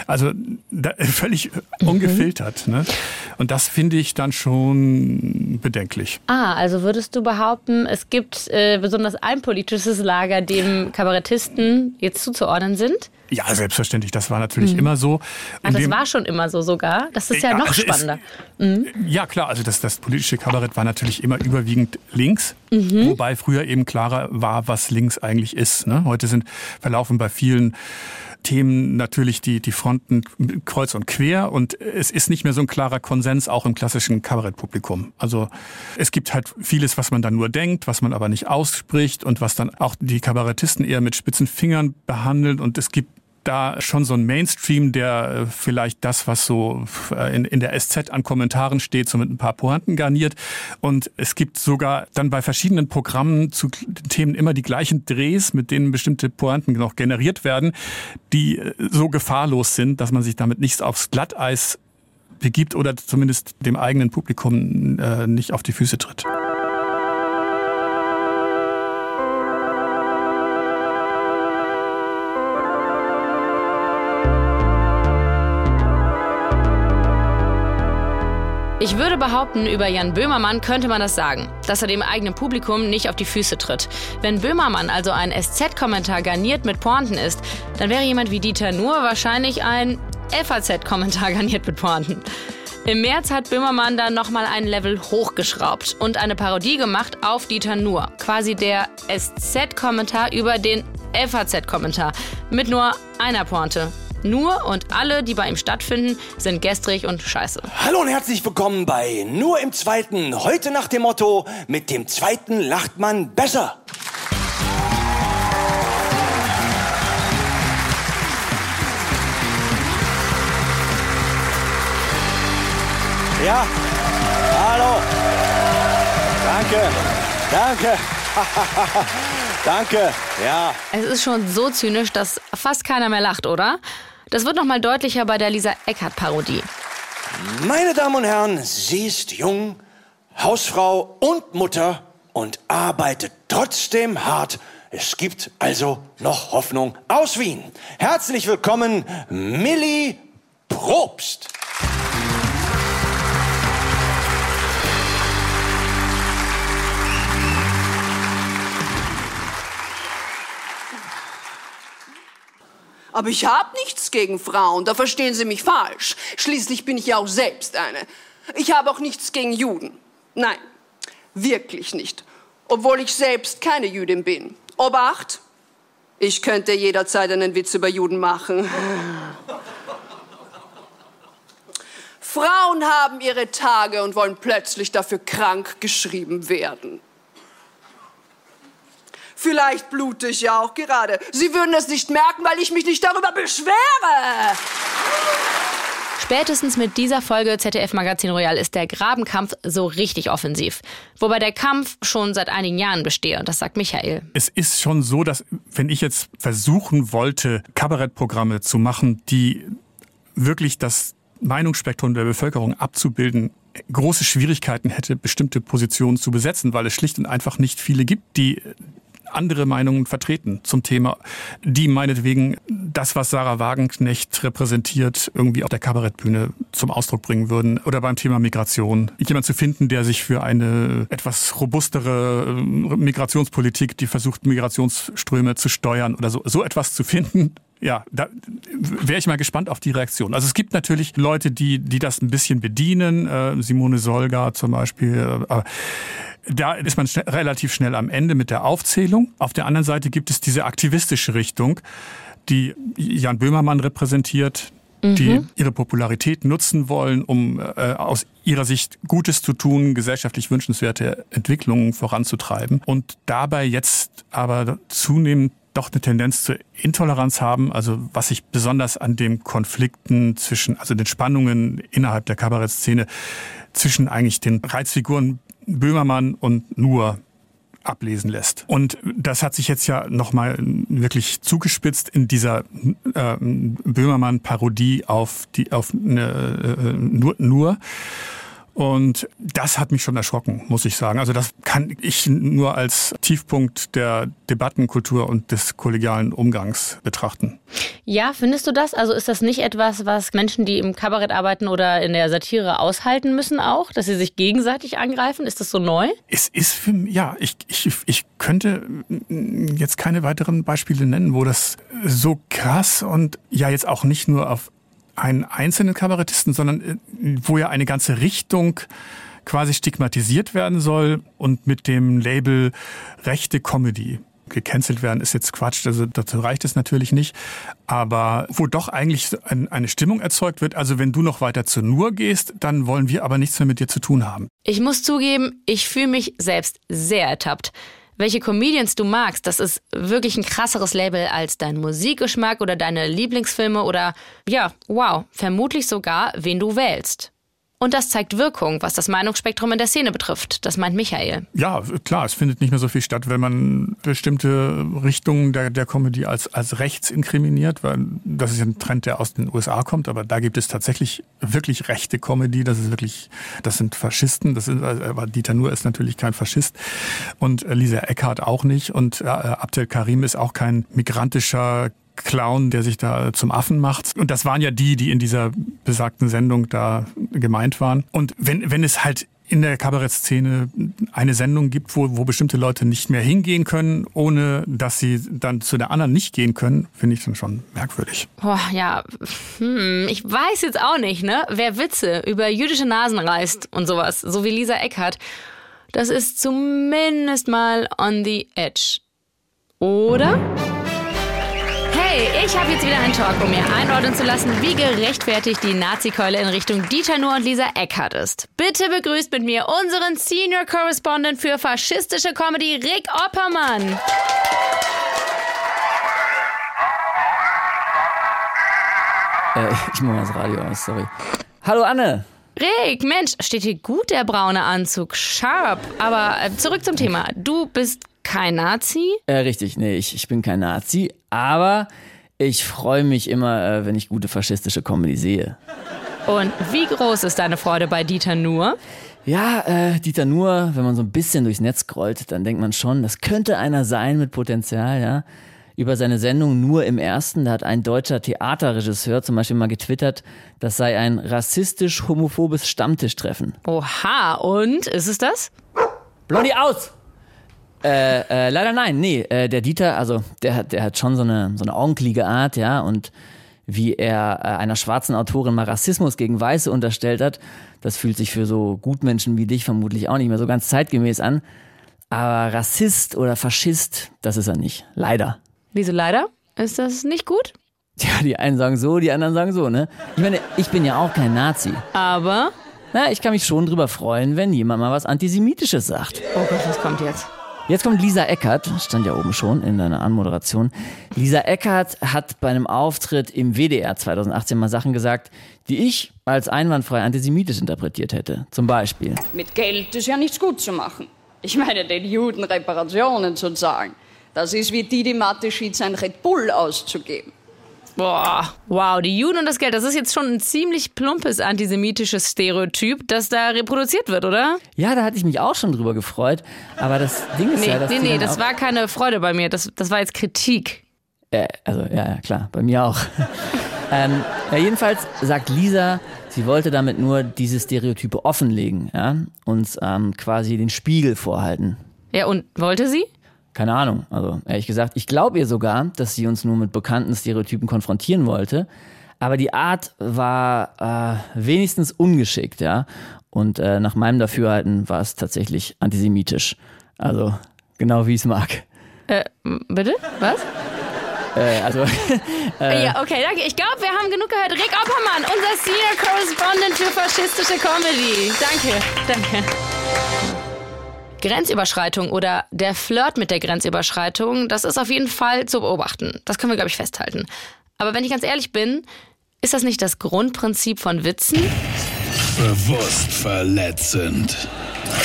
Also da, völlig mhm. ungefiltert. Ne? Und das finde ich dann schon bedenklich.
Ah, also würdest du behaupten, es gibt äh, besonders ein politisches Lager, dem Kabarettisten jetzt zuzuordnen sind?
Ja, selbstverständlich. Das war natürlich mhm. immer so.
Ach, das war schon immer so sogar. Das ist ja, ja noch also spannender.
Es, mhm. Ja, klar. Also das, das politische Kabarett war natürlich immer überwiegend links. Mhm. Wobei früher eben klarer war, was links eigentlich ist. Ne? Heute sind verlaufen bei vielen Themen natürlich die, die Fronten kreuz und quer und es ist nicht mehr so ein klarer Konsens auch im klassischen Kabarettpublikum. Also es gibt halt vieles, was man dann nur denkt, was man aber nicht ausspricht und was dann auch die Kabarettisten eher mit spitzen Fingern behandeln und es gibt da schon so ein Mainstream, der äh, vielleicht das, was so äh, in, in der SZ an Kommentaren steht, so mit ein paar Pointen garniert. Und es gibt sogar dann bei verschiedenen Programmen zu Themen immer die gleichen Drehs, mit denen bestimmte Pointen noch generiert werden, die äh, so gefahrlos sind, dass man sich damit nicht aufs Glatteis begibt oder zumindest dem eigenen Publikum äh, nicht auf die Füße tritt.
Ich würde behaupten, über Jan Böhmermann könnte man das sagen, dass er dem eigenen Publikum nicht auf die Füße tritt. Wenn Böhmermann also ein SZ-Kommentar garniert mit Pointen ist, dann wäre jemand wie Dieter Nuhr wahrscheinlich ein FAZ-Kommentar garniert mit Pointen. Im März hat Böhmermann dann nochmal ein Level hochgeschraubt und eine Parodie gemacht auf Dieter Nuhr. Quasi der SZ-Kommentar über den FAZ-Kommentar. Mit nur einer Pointe. Nur und alle, die bei ihm stattfinden, sind gestrig und scheiße.
Hallo und herzlich willkommen bei Nur im Zweiten. Heute nach dem Motto, mit dem Zweiten lacht man besser. Ja, hallo. Danke, danke. Danke, ja.
Es ist schon so zynisch, dass fast keiner mehr lacht, oder? Das wird noch mal deutlicher bei der Lisa Eckhardt-Parodie.
Meine Damen und Herren, sie ist jung, Hausfrau und Mutter und arbeitet trotzdem hart. Es gibt also noch Hoffnung aus Wien. Herzlich willkommen, Millie Probst.
Aber ich habe nichts gegen Frauen, da verstehen Sie mich falsch. Schließlich bin ich ja auch selbst eine. Ich habe auch nichts gegen Juden. Nein, wirklich nicht. Obwohl ich selbst keine Jüdin bin. Obacht, ich könnte jederzeit einen Witz über Juden machen. Frauen haben ihre Tage und wollen plötzlich dafür krank geschrieben werden. Vielleicht blute ich ja auch gerade. Sie würden es nicht merken, weil ich mich nicht darüber beschwere.
Spätestens mit dieser Folge ZDF Magazin Royal ist der Grabenkampf so richtig offensiv. Wobei der Kampf schon seit einigen Jahren bestehe, das sagt Michael.
Es ist schon so, dass wenn ich jetzt versuchen wollte, Kabarettprogramme zu machen, die wirklich das Meinungsspektrum der Bevölkerung abzubilden, große Schwierigkeiten hätte, bestimmte Positionen zu besetzen, weil es schlicht und einfach nicht viele gibt, die andere Meinungen vertreten zum Thema, die meinetwegen das, was Sarah Wagenknecht repräsentiert, irgendwie auf der Kabarettbühne zum Ausdruck bringen würden. Oder beim Thema Migration. Jemand zu finden, der sich für eine etwas robustere äh, Migrationspolitik, die versucht, Migrationsströme zu steuern oder so, so etwas zu finden, ja, da wäre ich mal gespannt auf die Reaktion. Also es gibt natürlich Leute, die, die das ein bisschen bedienen, äh, Simone Solga zum Beispiel. Äh, da ist man schnell, relativ schnell am Ende mit der Aufzählung. Auf der anderen Seite gibt es diese aktivistische Richtung, die Jan Böhmermann repräsentiert, die
Mhm.
ihre Popularität nutzen wollen, um äh, aus ihrer Sicht Gutes zu tun, gesellschaftlich wünschenswerte Entwicklungen voranzutreiben und dabei jetzt aber zunehmend doch eine Tendenz zur Intoleranz haben, also was sich besonders an den Konflikten zwischen, also den Spannungen innerhalb der Kabarettszene zwischen eigentlich den Reizfiguren Böhmermann und Nur ablesen lässt. Und das hat sich jetzt ja nochmal wirklich zugespitzt in dieser äh, Böhmermann-Parodie auf die auf eine, äh, nur, nur. Und das hat mich schon erschrocken, muss ich sagen. Also das kann ich nur als Tiefpunkt der Debattenkultur und des kollegialen Umgangs betrachten.
Ja, findest du das? Also ist das nicht etwas, was Menschen, die im Kabarett arbeiten oder in der Satire aushalten müssen auch, dass sie sich gegenseitig angreifen? Ist das so neu?
Es ist für mich, ja, ich, ich, ich könnte jetzt keine weiteren Beispiele nennen, wo das so krass und ja jetzt auch nicht nur auf einen einzelnen Kabarettisten, sondern äh, wo ja eine ganze Richtung quasi stigmatisiert werden soll und mit dem Label rechte Comedy gecancelt werden, ist jetzt Quatsch, also dazu reicht es natürlich nicht. Aber wo doch eigentlich ein, eine Stimmung erzeugt wird, also wenn du noch weiter zu Nur gehst, dann wollen wir aber nichts mehr mit dir zu tun haben.
Ich muss zugeben, ich fühle mich selbst sehr ertappt. Welche Comedians du magst, das ist wirklich ein krasseres Label als dein Musikgeschmack oder deine Lieblingsfilme oder ja, wow, vermutlich sogar, wen du wählst. Und das zeigt Wirkung, was das Meinungsspektrum in der Szene betrifft. Das meint Michael.
Ja, klar, es findet nicht mehr so viel statt, wenn man bestimmte Richtungen der, der Comedy als, als rechts inkriminiert, weil das ist ein Trend, der aus den USA kommt, aber da gibt es tatsächlich wirklich rechte Comedy, das ist wirklich, das sind Faschisten, das sind, aber Dieter Nuhr ist natürlich kein Faschist und Lisa Eckhardt auch nicht und äh, Abdel Karim ist auch kein migrantischer Clown, der sich da zum Affen macht. Und das waren ja die, die in dieser besagten Sendung da gemeint waren. Und wenn, wenn es halt in der Kabarettszene eine Sendung gibt, wo, wo bestimmte Leute nicht mehr hingehen können, ohne dass sie dann zu der anderen nicht gehen können, finde ich dann schon merkwürdig.
Boah, ja, hm, ich weiß jetzt auch nicht, ne? Wer Witze über jüdische Nasen reißt und sowas, so wie Lisa Eckhardt, das ist zumindest mal on the edge. Oder? Hey, ich habe jetzt wieder einen Talk, um mir einordnen zu lassen, wie gerechtfertigt die Nazi-Keule in Richtung Dieter Nuhr und Lisa Eckhardt ist. Bitte begrüßt mit mir unseren Senior Correspondent für faschistische Comedy, Rick Oppermann.
Äh, ich mach mal das Radio aus, sorry. Hallo Anne.
Rick, Mensch, steht hier gut der braune Anzug. Sharp. Aber äh, zurück zum Thema. Du bist kein Nazi?
Äh, richtig, nee, ich, ich bin kein Nazi, aber ich freue mich immer, äh, wenn ich gute faschistische Comedy sehe.
Und wie groß ist deine Freude bei Dieter Nuhr?
Ja, äh, Dieter Nuhr, wenn man so ein bisschen durchs Netz scrollt, dann denkt man schon, das könnte einer sein mit Potenzial, ja. Über seine Sendung nur im ersten, da hat ein deutscher Theaterregisseur zum Beispiel mal getwittert, das sei ein rassistisch-homophobes Stammtischtreffen.
Oha, und ist es das?
Blondie aus! Äh, äh, leider nein, nee. Äh, der Dieter, also der hat, der hat schon so eine, so eine augenklige Art, ja, und wie er äh, einer schwarzen Autorin mal Rassismus gegen Weiße unterstellt hat, das fühlt sich für so Gutmenschen wie dich vermutlich auch nicht mehr so ganz zeitgemäß an. Aber Rassist oder Faschist, das ist er nicht. Leider.
Wieso leider? Ist das nicht gut?
Ja, die einen sagen so, die anderen sagen so, ne? Ich meine, ich bin ja auch kein Nazi.
Aber?
Na, ich kann mich schon drüber freuen, wenn jemand mal was Antisemitisches sagt.
Oh Gott, was kommt jetzt?
Jetzt kommt Lisa Eckert, stand ja oben schon in deiner Anmoderation. Lisa Eckert hat bei einem Auftritt im WDR 2018 mal Sachen gesagt, die ich als einwandfrei antisemitisch interpretiert hätte. Zum Beispiel.
Mit Geld ist ja nichts gut zu machen. Ich meine, den Juden Reparationen zu zahlen. Das ist wie Didi Mateschitz ein Red Bull auszugeben.
Boah, wow, die Juden und das Geld, das ist jetzt schon ein ziemlich plumpes antisemitisches Stereotyp, das da reproduziert wird, oder?
Ja, da hatte ich mich auch schon drüber gefreut. Aber das Ding ist
Nee,
ja, dass
nee, nee, das war keine Freude bei mir, das, das war jetzt Kritik.
Äh, also, ja, ja, klar, bei mir auch. ähm, ja, jedenfalls sagt Lisa, sie wollte damit nur diese Stereotype offenlegen, ja, uns ähm, quasi den Spiegel vorhalten.
Ja, und wollte sie?
Keine Ahnung, also ehrlich gesagt, ich glaube ihr sogar, dass sie uns nur mit bekannten Stereotypen konfrontieren wollte. Aber die Art war äh, wenigstens ungeschickt, ja. Und äh, nach meinem Dafürhalten war es tatsächlich antisemitisch. Also genau wie ich es mag.
Äh, bitte? Was?
Äh, also äh,
ja, okay, danke. Ich glaube, wir haben genug gehört. Rick Oppermann, unser Senior Correspondent für faschistische Comedy. Danke, danke. Grenzüberschreitung oder der Flirt mit der Grenzüberschreitung, das ist auf jeden Fall zu beobachten. Das können wir, glaube ich, festhalten. Aber wenn ich ganz ehrlich bin, ist das nicht das Grundprinzip von Witzen?
Bewusst verletzend.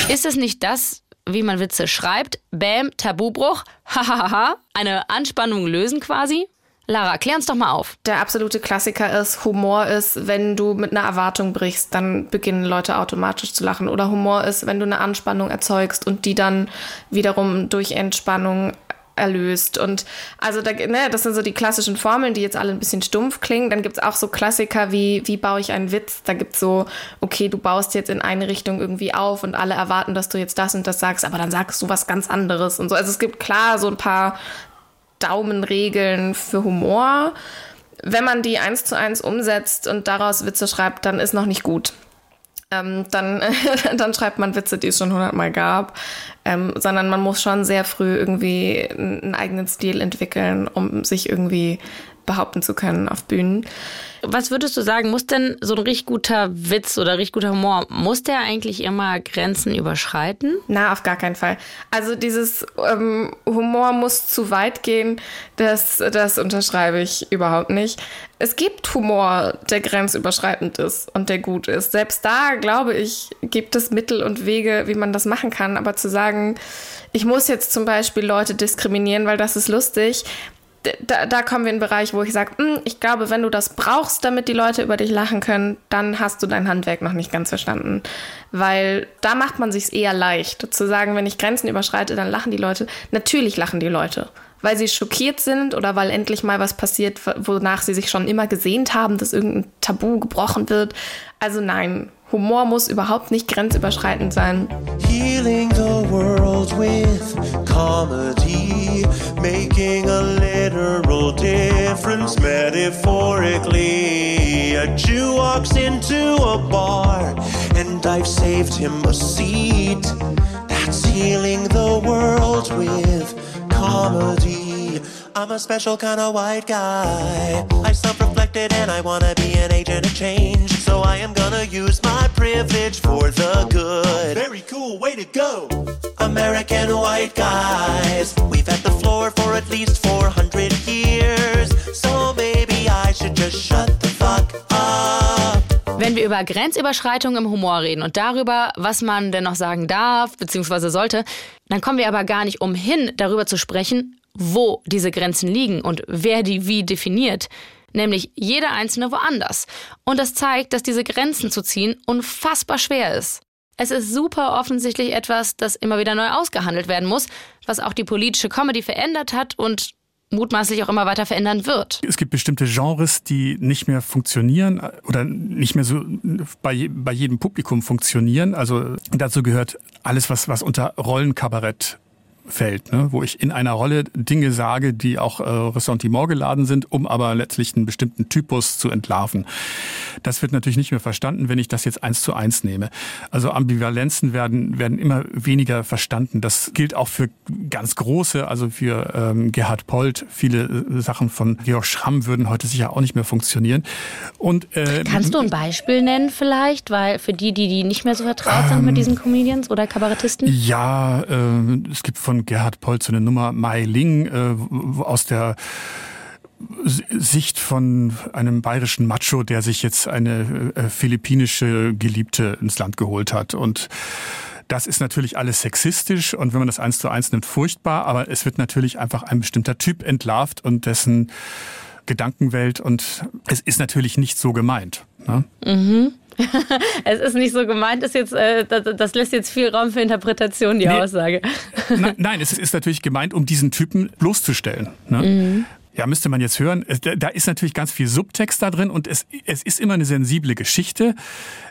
Ist es nicht das, wie man Witze schreibt? Bäm, Tabubruch, hahaha, eine Anspannung lösen quasi? Lara, klär uns doch mal auf.
Der absolute Klassiker ist, Humor ist, wenn du mit einer Erwartung brichst, dann beginnen Leute automatisch zu lachen. Oder Humor ist, wenn du eine Anspannung erzeugst und die dann wiederum durch Entspannung erlöst. Und also da, ne, das sind so die klassischen Formeln, die jetzt alle ein bisschen stumpf klingen. Dann gibt's auch so Klassiker wie, wie baue ich einen Witz? Da gibt's so, okay, du baust jetzt in eine Richtung irgendwie auf und alle erwarten, dass du jetzt das und das sagst, aber dann sagst du was ganz anderes und so. Also es gibt klar so ein paar Daumenregeln für Humor. Wenn man die eins zu eins umsetzt und daraus Witze schreibt, dann ist noch nicht gut. Ähm, dann, dann schreibt man Witze, die es schon hundertmal gab. Ähm, sondern man muss schon sehr früh irgendwie einen eigenen Stil entwickeln, um sich irgendwie behaupten zu können auf Bühnen.
Was würdest du sagen, muss denn so ein richtig guter Witz oder richtig guter Humor, muss der eigentlich immer Grenzen überschreiten?
Na, auf gar keinen Fall. Also dieses ähm, Humor muss zu weit gehen, das, das unterschreibe ich überhaupt nicht. Es gibt Humor, der grenzüberschreitend ist und der gut ist. Selbst da, glaube ich, gibt es Mittel und Wege, wie man das machen kann. Aber zu sagen, ich muss jetzt zum Beispiel Leute diskriminieren, weil das ist lustig, da, da kommen wir in einen Bereich, wo ich sage, ich glaube, wenn du das brauchst, damit die Leute über dich lachen können, dann hast du dein Handwerk noch nicht ganz verstanden. Weil da macht man sich eher leicht. Zu sagen, wenn ich Grenzen überschreite, dann lachen die Leute. Natürlich lachen die Leute. Weil sie schockiert sind oder weil endlich mal was passiert, wonach sie sich schon immer gesehnt haben, dass irgendein Tabu gebrochen wird. Also nein, Humor muss überhaupt nicht grenzüberschreitend sein.
Healing the world with comedy, making a literal difference metaphorically. A Jew walks into a bar, and I've saved him a seat. That's healing the world with comedy. I'm a special kind of white guy. I self reflected and I wanna be an agent of change. So I am gonna use my privilege for the good. Very cool, way to go. American white guys. We've had the floor for at least 400 years. So maybe I should just shut the fuck up.
Wenn wir über Grenzüberschreitung im Humor reden und darüber, was man denn noch sagen darf bzw. sollte, dann kommen wir aber gar nicht umhin, darüber zu sprechen, wo diese Grenzen liegen und wer die wie definiert. Nämlich jeder einzelne woanders. Und das zeigt, dass diese Grenzen zu ziehen unfassbar schwer ist. Es ist super offensichtlich etwas, das immer wieder neu ausgehandelt werden muss, was auch die politische Comedy verändert hat und mutmaßlich auch immer weiter verändern wird.
Es gibt bestimmte Genres, die nicht mehr funktionieren äh, oder nicht mehr so bei, bei jedem Publikum funktionieren. Also dazu gehört alles, was, was unter Rollenkabarett fällt, ne? wo ich in einer Rolle Dinge sage, die auch äh, Ressentiment geladen sind, um aber letztlich einen bestimmten Typus zu entlarven. Das wird natürlich nicht mehr verstanden, wenn ich das jetzt eins zu eins nehme. Also Ambivalenzen werden, werden immer weniger verstanden. Das gilt auch für ganz große, also für ähm, Gerhard Polt. Viele äh, Sachen von Georg Schramm würden heute sicher auch nicht mehr funktionionieren. Und äh,
Kannst du ein Beispiel nennen vielleicht, weil für die, die, die nicht mehr so vertraut sind mit diesen Comedians oder Kabarettisten?
Ja, äh, es gibt von von Gerhard Polz so eine Nummer Mai Ling äh, aus der Sicht von einem bayerischen Macho, der sich jetzt eine äh, philippinische Geliebte ins Land geholt hat. Und das ist natürlich alles sexistisch und wenn man das eins zu eins nimmt, furchtbar, aber es wird natürlich einfach ein bestimmter Typ entlarvt und dessen Gedankenwelt und es ist natürlich nicht so gemeint. Ne?
Mhm. es ist nicht so gemeint, ist jetzt, äh, das, das, lässt jetzt viel Raum für Interpretation, die nee. Aussage.
nein, nein, es ist natürlich gemeint, um diesen Typen bloßzustellen. Ne? Mhm. Ja, müsste man jetzt hören. Da ist natürlich ganz viel Subtext da drin und es, es ist immer eine sensible Geschichte.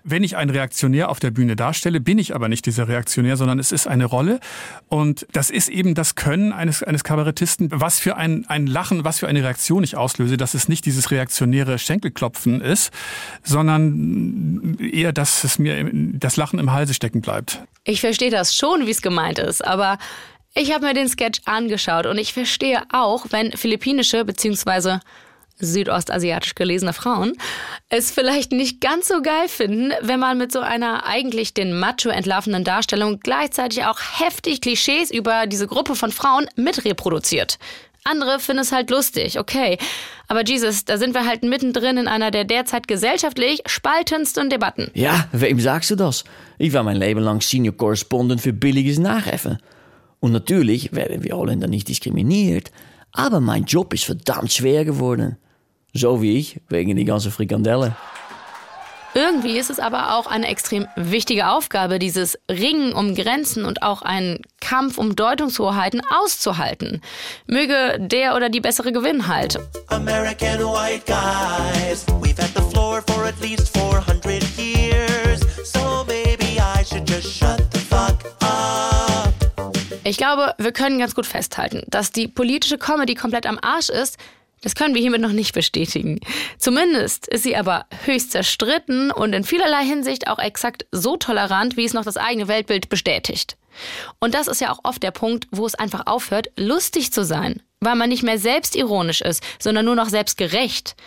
Wenn ich einen Reaktionär auf der Bühne darstelle, bin ich aber nicht dieser Reaktionär, sondern es ist eine Rolle. Und das ist eben das Können eines, eines Kabarettisten. Was für ein, ein Lachen, was für eine Reaktion ich auslöse, dass es nicht dieses reaktionäre Schenkelklopfen ist, sondern eher, dass es mir das Lachen im Halse stecken bleibt.
Ich verstehe das schon, wie es gemeint ist, aber ich habe mir den Sketch angeschaut und ich verstehe auch, wenn philippinische bzw. südostasiatisch gelesene Frauen es vielleicht nicht ganz so geil finden, wenn man mit so einer eigentlich den Macho entlarvenden Darstellung gleichzeitig auch heftig Klischees über diese Gruppe von Frauen mitreproduziert. Andere finden es halt lustig, okay. Aber Jesus, da sind wir halt mittendrin in einer der derzeit gesellschaftlich spaltendsten Debatten.
Ja, wem sagst du das? Ich war mein Leben lang Senior Correspondent für billiges Nachäffen. Und natürlich werden wir Holländer nicht diskriminiert, aber mein Job ist verdammt schwer geworden. So wie ich, wegen die ganzen Frikandellen.
Irgendwie ist es aber auch eine extrem wichtige Aufgabe, dieses Ringen um Grenzen und auch einen Kampf um Deutungshoheiten auszuhalten. Möge der oder die bessere gewinnen halt. American white guys, we've had the floor for at least 400 years, so maybe I should just Ich glaube, wir können ganz gut festhalten, dass die politische Comedy komplett am Arsch ist, das können wir hiermit noch nicht bestätigen. Zumindest ist sie aber höchst zerstritten und in vielerlei Hinsicht auch exakt so tolerant, wie es noch das eigene Weltbild bestätigt. Und das ist ja auch oft der Punkt, wo es einfach aufhört, lustig zu sein, weil man nicht mehr selbstironisch ist, sondern nur noch selbstgerecht.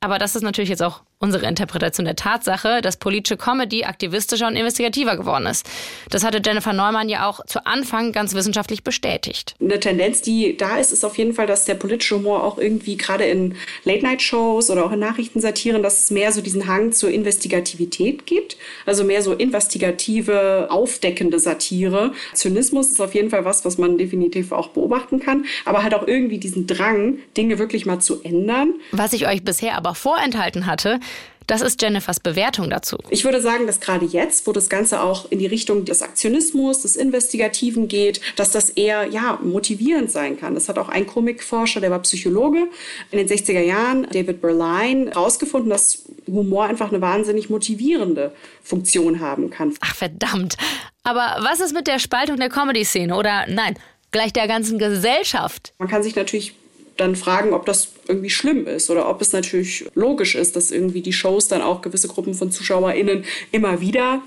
Aber das ist natürlich jetzt auch unsere Interpretation der Tatsache, dass politische Comedy aktivistischer und investigativer geworden ist. Das hatte Jennifer Neumann ja auch zu Anfang ganz wissenschaftlich bestätigt.
Eine Tendenz, die da ist, ist auf jeden Fall, dass der politische Humor auch irgendwie gerade in Late-Night-Shows oder auch in Nachrichtensatiren, dass es mehr so diesen Hang zur Investigativität gibt. Also mehr so investigative, aufdeckende Satire. Zynismus ist auf jeden Fall was, was man definitiv auch beobachten kann, aber halt auch irgendwie diesen Drang, Dinge wirklich mal zu ändern.
Was ich euch bisher aber vorenthalten hatte, das ist Jennifers Bewertung dazu.
Ich würde sagen, dass gerade jetzt, wo das Ganze auch in die Richtung des Aktionismus, des Investigativen geht, dass das eher ja, motivierend sein kann. Das hat auch ein Komikforscher, der war Psychologe in den 60er Jahren, David Berline, herausgefunden, dass Humor einfach eine wahnsinnig motivierende Funktion haben kann.
Ach verdammt. Aber was ist mit der Spaltung der Comedy-Szene oder nein, gleich der ganzen Gesellschaft?
Man kann sich natürlich dann fragen, ob das irgendwie schlimm ist oder ob es natürlich logisch ist, dass irgendwie die Shows dann auch gewisse Gruppen von ZuschauerInnen immer wieder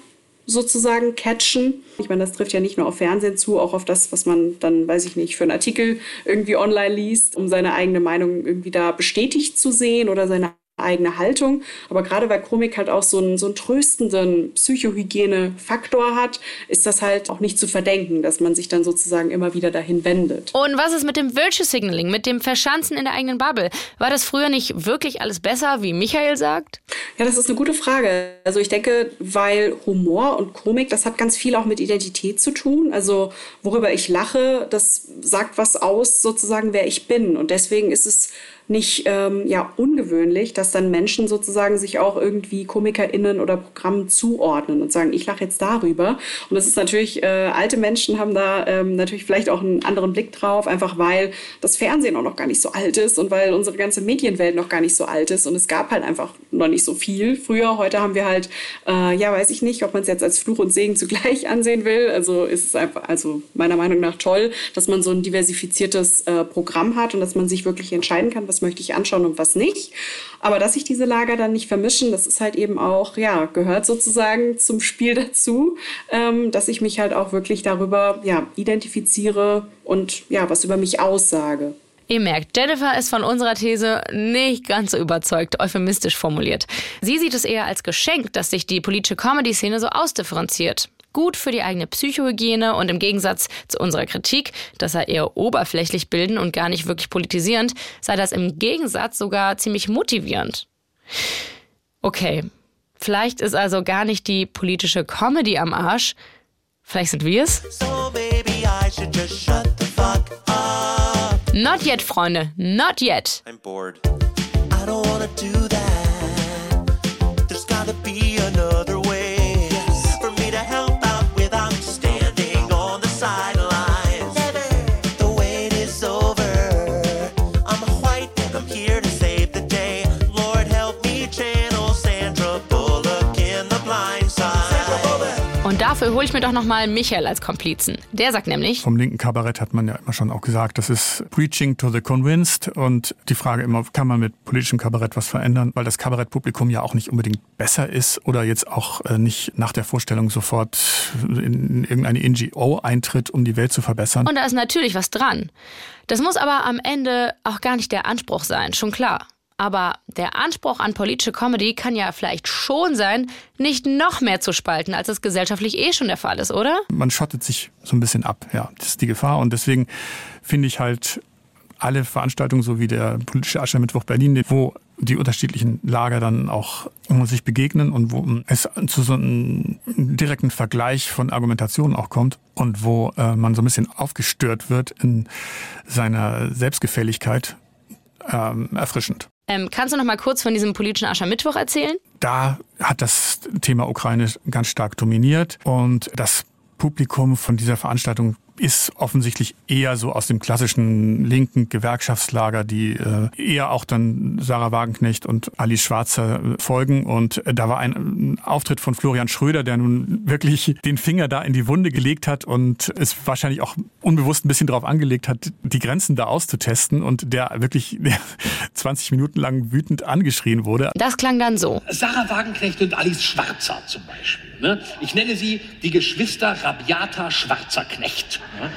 sozusagen catchen. Ich meine, das trifft ja nicht nur auf Fernsehen zu, auch auf das, was man dann, weiß ich nicht, für einen Artikel irgendwie online liest, um seine eigene Meinung irgendwie da bestätigt zu sehen oder seine eigene Haltung. Aber gerade weil Komik halt auch so einen, so einen tröstenden Psychohygiene-Faktor hat, ist das halt auch nicht zu verdenken, dass man sich dann sozusagen immer wieder dahin wendet.
Und was ist mit dem Virtue Signaling, mit dem Verschanzen in der eigenen Bubble? War das früher nicht wirklich alles besser, wie Michael sagt?
Ja, das ist eine gute Frage. Also ich denke, weil Humor und Komik, das hat ganz viel auch mit Identität zu tun. Also worüber ich lache, das sagt was aus, sozusagen, wer ich bin. Und deswegen ist es nicht ähm, ja, ungewöhnlich, dass dann Menschen sozusagen sich auch irgendwie KomikerInnen oder Programmen zuordnen und sagen, ich lache jetzt darüber. Und das ist natürlich, äh, alte Menschen haben da ähm, natürlich vielleicht auch einen anderen Blick drauf, einfach weil das Fernsehen auch noch gar nicht so alt ist und weil unsere ganze Medienwelt noch gar nicht so alt ist. Und es gab halt einfach noch nicht so viel früher. Heute haben wir halt, äh, ja, weiß ich nicht, ob man es jetzt als Fluch und Segen zugleich ansehen will. Also ist es einfach, also meiner Meinung nach toll, dass man so ein diversifiziertes äh, Programm hat und dass man sich wirklich entscheiden kann, was möchte ich anschauen und was nicht. Aber dass sich diese Lager dann nicht vermischen, das ist halt eben auch, ja, gehört sozusagen zum Spiel dazu, ähm, dass ich mich halt auch wirklich darüber, ja, identifiziere und ja, was über mich aussage.
Ihr merkt, Jennifer ist von unserer These nicht ganz so überzeugt, euphemistisch formuliert. Sie sieht es eher als Geschenk, dass sich die politische Comedy-Szene so ausdifferenziert. Gut für die eigene Psychohygiene und im Gegensatz zu unserer Kritik, dass er eher oberflächlich bilden und gar nicht wirklich politisierend, sei das im Gegensatz sogar ziemlich motivierend. Okay, vielleicht ist also gar nicht die politische Comedy am Arsch. Vielleicht sind wir es? Not yet, Freunde. Not yet.
I'm bored. I don't wanna do that. There's gotta be another
hole ich mir doch nochmal Michael als Komplizen. Der sagt nämlich,
Vom linken Kabarett hat man ja immer schon auch gesagt, das ist Preaching to the Convinced und die Frage immer, kann man mit politischem Kabarett was verändern, weil das Kabarettpublikum ja auch nicht unbedingt besser ist oder jetzt auch äh, nicht nach der Vorstellung sofort in irgendeine NGO eintritt, um die Welt zu verbessern.
und da ist natürlich was dran. Das muss aber am Ende auch gar nicht der Anspruch sein, schon klar. Aber der Anspruch an politische Comedy kann ja vielleicht schon sein, nicht noch mehr zu spalten, als es gesellschaftlich eh schon der Fall ist, oder?
man schottet sich so ein bisschen ab. Ja, das ist die Gefahr. Und deswegen finde ich halt alle Veranstaltungen, so wie der politische Aschermittwoch Berlin, wo die unterschiedlichen Lager dann auch sich begegnen und wo es zu so einem direkten Vergleich von Argumentationen auch kommt und wo äh, man so ein bisschen aufgestört wird in seiner Selbstgefälligkeit, ähm, erfrischend.
Ähm, kannst du noch mal kurz von diesem politischen Aschermittwoch erzählen?
da hat das Thema Ukraine ganz stark dominiert und das Publikum von dieser Veranstaltung ist offensichtlich eher so aus dem klassischen linken Gewerkschaftslager, die äh, eher auch dann Sarah Wagenknecht und Alice Schwarzer äh, folgen. Und äh, da war ein, ein Auftritt von Florian Schröder, der nun wirklich den Finger da in die Wunde gelegt hat und es wahrscheinlich auch unbewusst ein bisschen darauf angelegt hat, die Grenzen da auszutesten und der wirklich 20 Minuten lang wütend angeschrien wurde.
Das klang dann so.
Sarah Wagenknecht und Alice Schwarzer zum Beispiel. Ne? Ich nenne sie die Geschwister Rabiata Schwarzerknecht. Ne?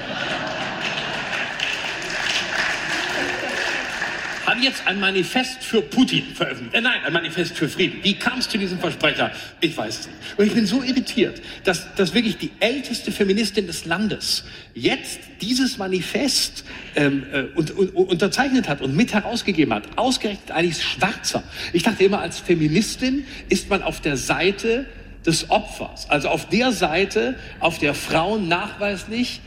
Haben jetzt ein Manifest für Putin veröffentlicht. Äh, nein, ein Manifest für Frieden. Wie kam es zu diesem Versprecher? Ich weiß es nicht. Und ich bin so irritiert, dass, dass wirklich die älteste Feministin des Landes jetzt dieses Manifest ähm, äh, und, und, unterzeichnet hat und mit herausgegeben hat. Ausgerechnet Alice Schwarzer. Ich dachte immer, als Feministin ist man auf der Seite des Opfers. Also auf der Seite, auf der Frauen nachweislich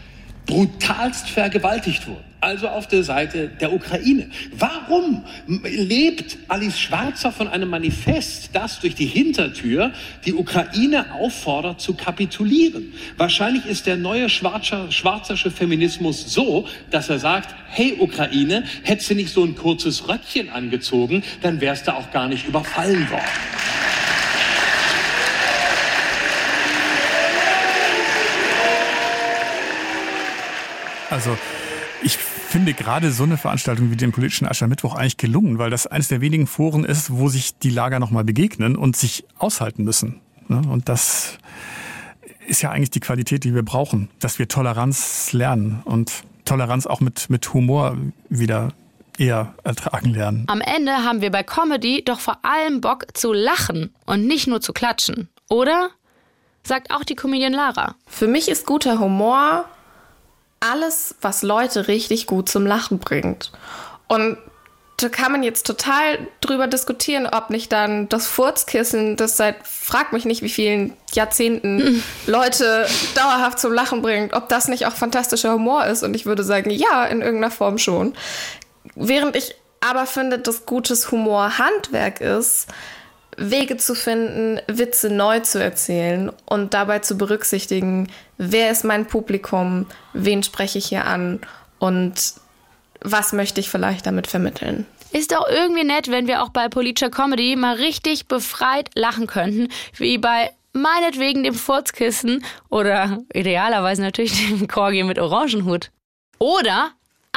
brutalst vergewaltigt wurden. Also auf der Seite der Ukraine. Warum lebt Alice Schwarzer von einem Manifest, das durch die Hintertür die Ukraine auffordert zu kapitulieren? Wahrscheinlich ist der neue schwarzer, schwarzersche Feminismus so, dass er sagt, hey Ukraine, hättest du nicht so ein kurzes Röckchen angezogen, dann wärst du auch gar nicht überfallen worden.
Also ich finde gerade so eine Veranstaltung wie den politischen Aschermittwoch eigentlich gelungen, weil das eines der wenigen Foren ist, wo sich die Lager nochmal begegnen und sich aushalten müssen. Ne? Und das ist ja eigentlich die Qualität, die wir brauchen, dass wir Toleranz lernen und Toleranz auch mit, mit Humor wieder eher ertragen lernen.
Am Ende haben wir bei Comedy doch vor allem Bock zu lachen und nicht nur zu klatschen, oder? Sagt auch die Comedian Lara.
Für mich ist guter Humor alles, was Leute richtig gut zum Lachen bringt. Und da kann man jetzt total drüber diskutieren, ob nicht dann das Furzkissen, das seit frag mich nicht wie vielen Jahrzehnten Leute dauerhaft zum Lachen bringt, ob das nicht auch fantastischer Humor ist. Und ich würde sagen, ja, in irgendeiner Form schon. Während ich aber finde, dass gutes Humor Handwerk ist, Wege zu finden, Witze neu zu erzählen und dabei zu berücksichtigen, wer ist mein Publikum, wen spreche ich hier an und was möchte ich vielleicht damit vermitteln.
Ist doch irgendwie nett, wenn wir auch bei politischer Comedy mal richtig befreit lachen könnten, wie bei meinetwegen dem Furzkissen oder idealerweise natürlich dem Corgi mit Orangenhut. Oder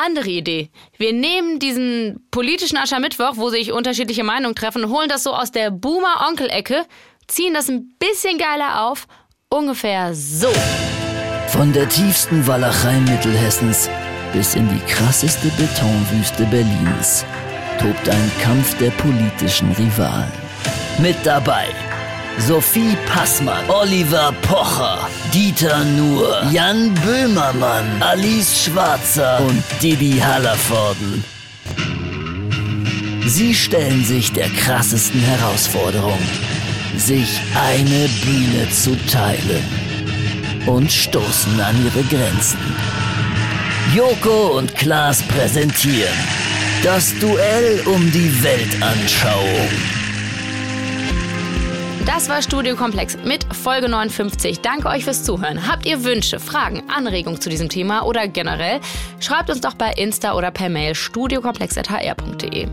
andere Idee. Wir nehmen diesen politischen Aschermittwoch, wo sich unterschiedliche Meinungen treffen, holen das so aus der Boomer-Onkel-Ecke, ziehen das ein bisschen geiler auf, ungefähr so.
Von der tiefsten Walachei Mittelhessens bis in die krasseste Betonwüste Berlins tobt ein Kampf der politischen Rivalen. Mit dabei Sophie Passmann, Oliver Pocher, Dieter Nuhr, Jan Böhmermann, Alice Schwarzer und Didi Hallervorden. Sie stellen sich der krassesten Herausforderung, sich eine Bühne zu teilen und stoßen an ihre Grenzen. Joko und Klaas präsentieren das Duell um die Weltanschauung.
Das war Studio Komplex mit Folge 59. Danke euch fürs Zuhören. Habt ihr Wünsche, Fragen, Anregungen zu diesem Thema oder generell? Schreibt uns doch bei Insta oder per Mail studiokomplex.hr.de.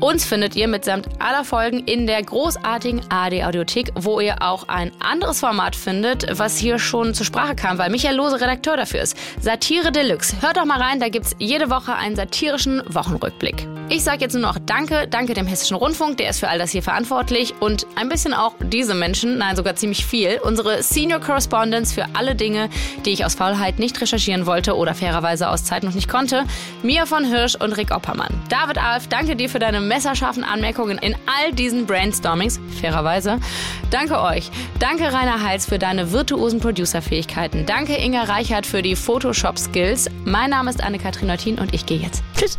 Uns findet ihr mitsamt aller Folgen in der großartigen AD Audiothek, wo ihr auch ein anderes Format findet, was hier schon zur Sprache kam, weil Michael Lose Redakteur dafür ist. Satire Deluxe. Hört doch mal rein, da gibt's jede Woche einen satirischen Wochenrückblick. Ich sage jetzt nur noch Danke, danke dem Hessischen Rundfunk, der ist für all das hier verantwortlich und ein bisschen auch diese Menschen, nein sogar ziemlich viel, unsere Senior Correspondents für alle Dinge, die ich aus Faulheit nicht recherchieren wollte oder fairerweise aus Zeit noch nicht konnte, Mia von Hirsch und Rick Oppermann. David Alf, danke dir für deine messerscharfen Anmerkungen in all diesen Brainstormings, fairerweise. Danke euch. Danke Rainer Heils für deine virtuosen Producerfähigkeiten. Danke Inga Reichert für die Photoshop-Skills. Mein Name ist Anne-Kathrin Neutin und ich gehe jetzt. Tschüss.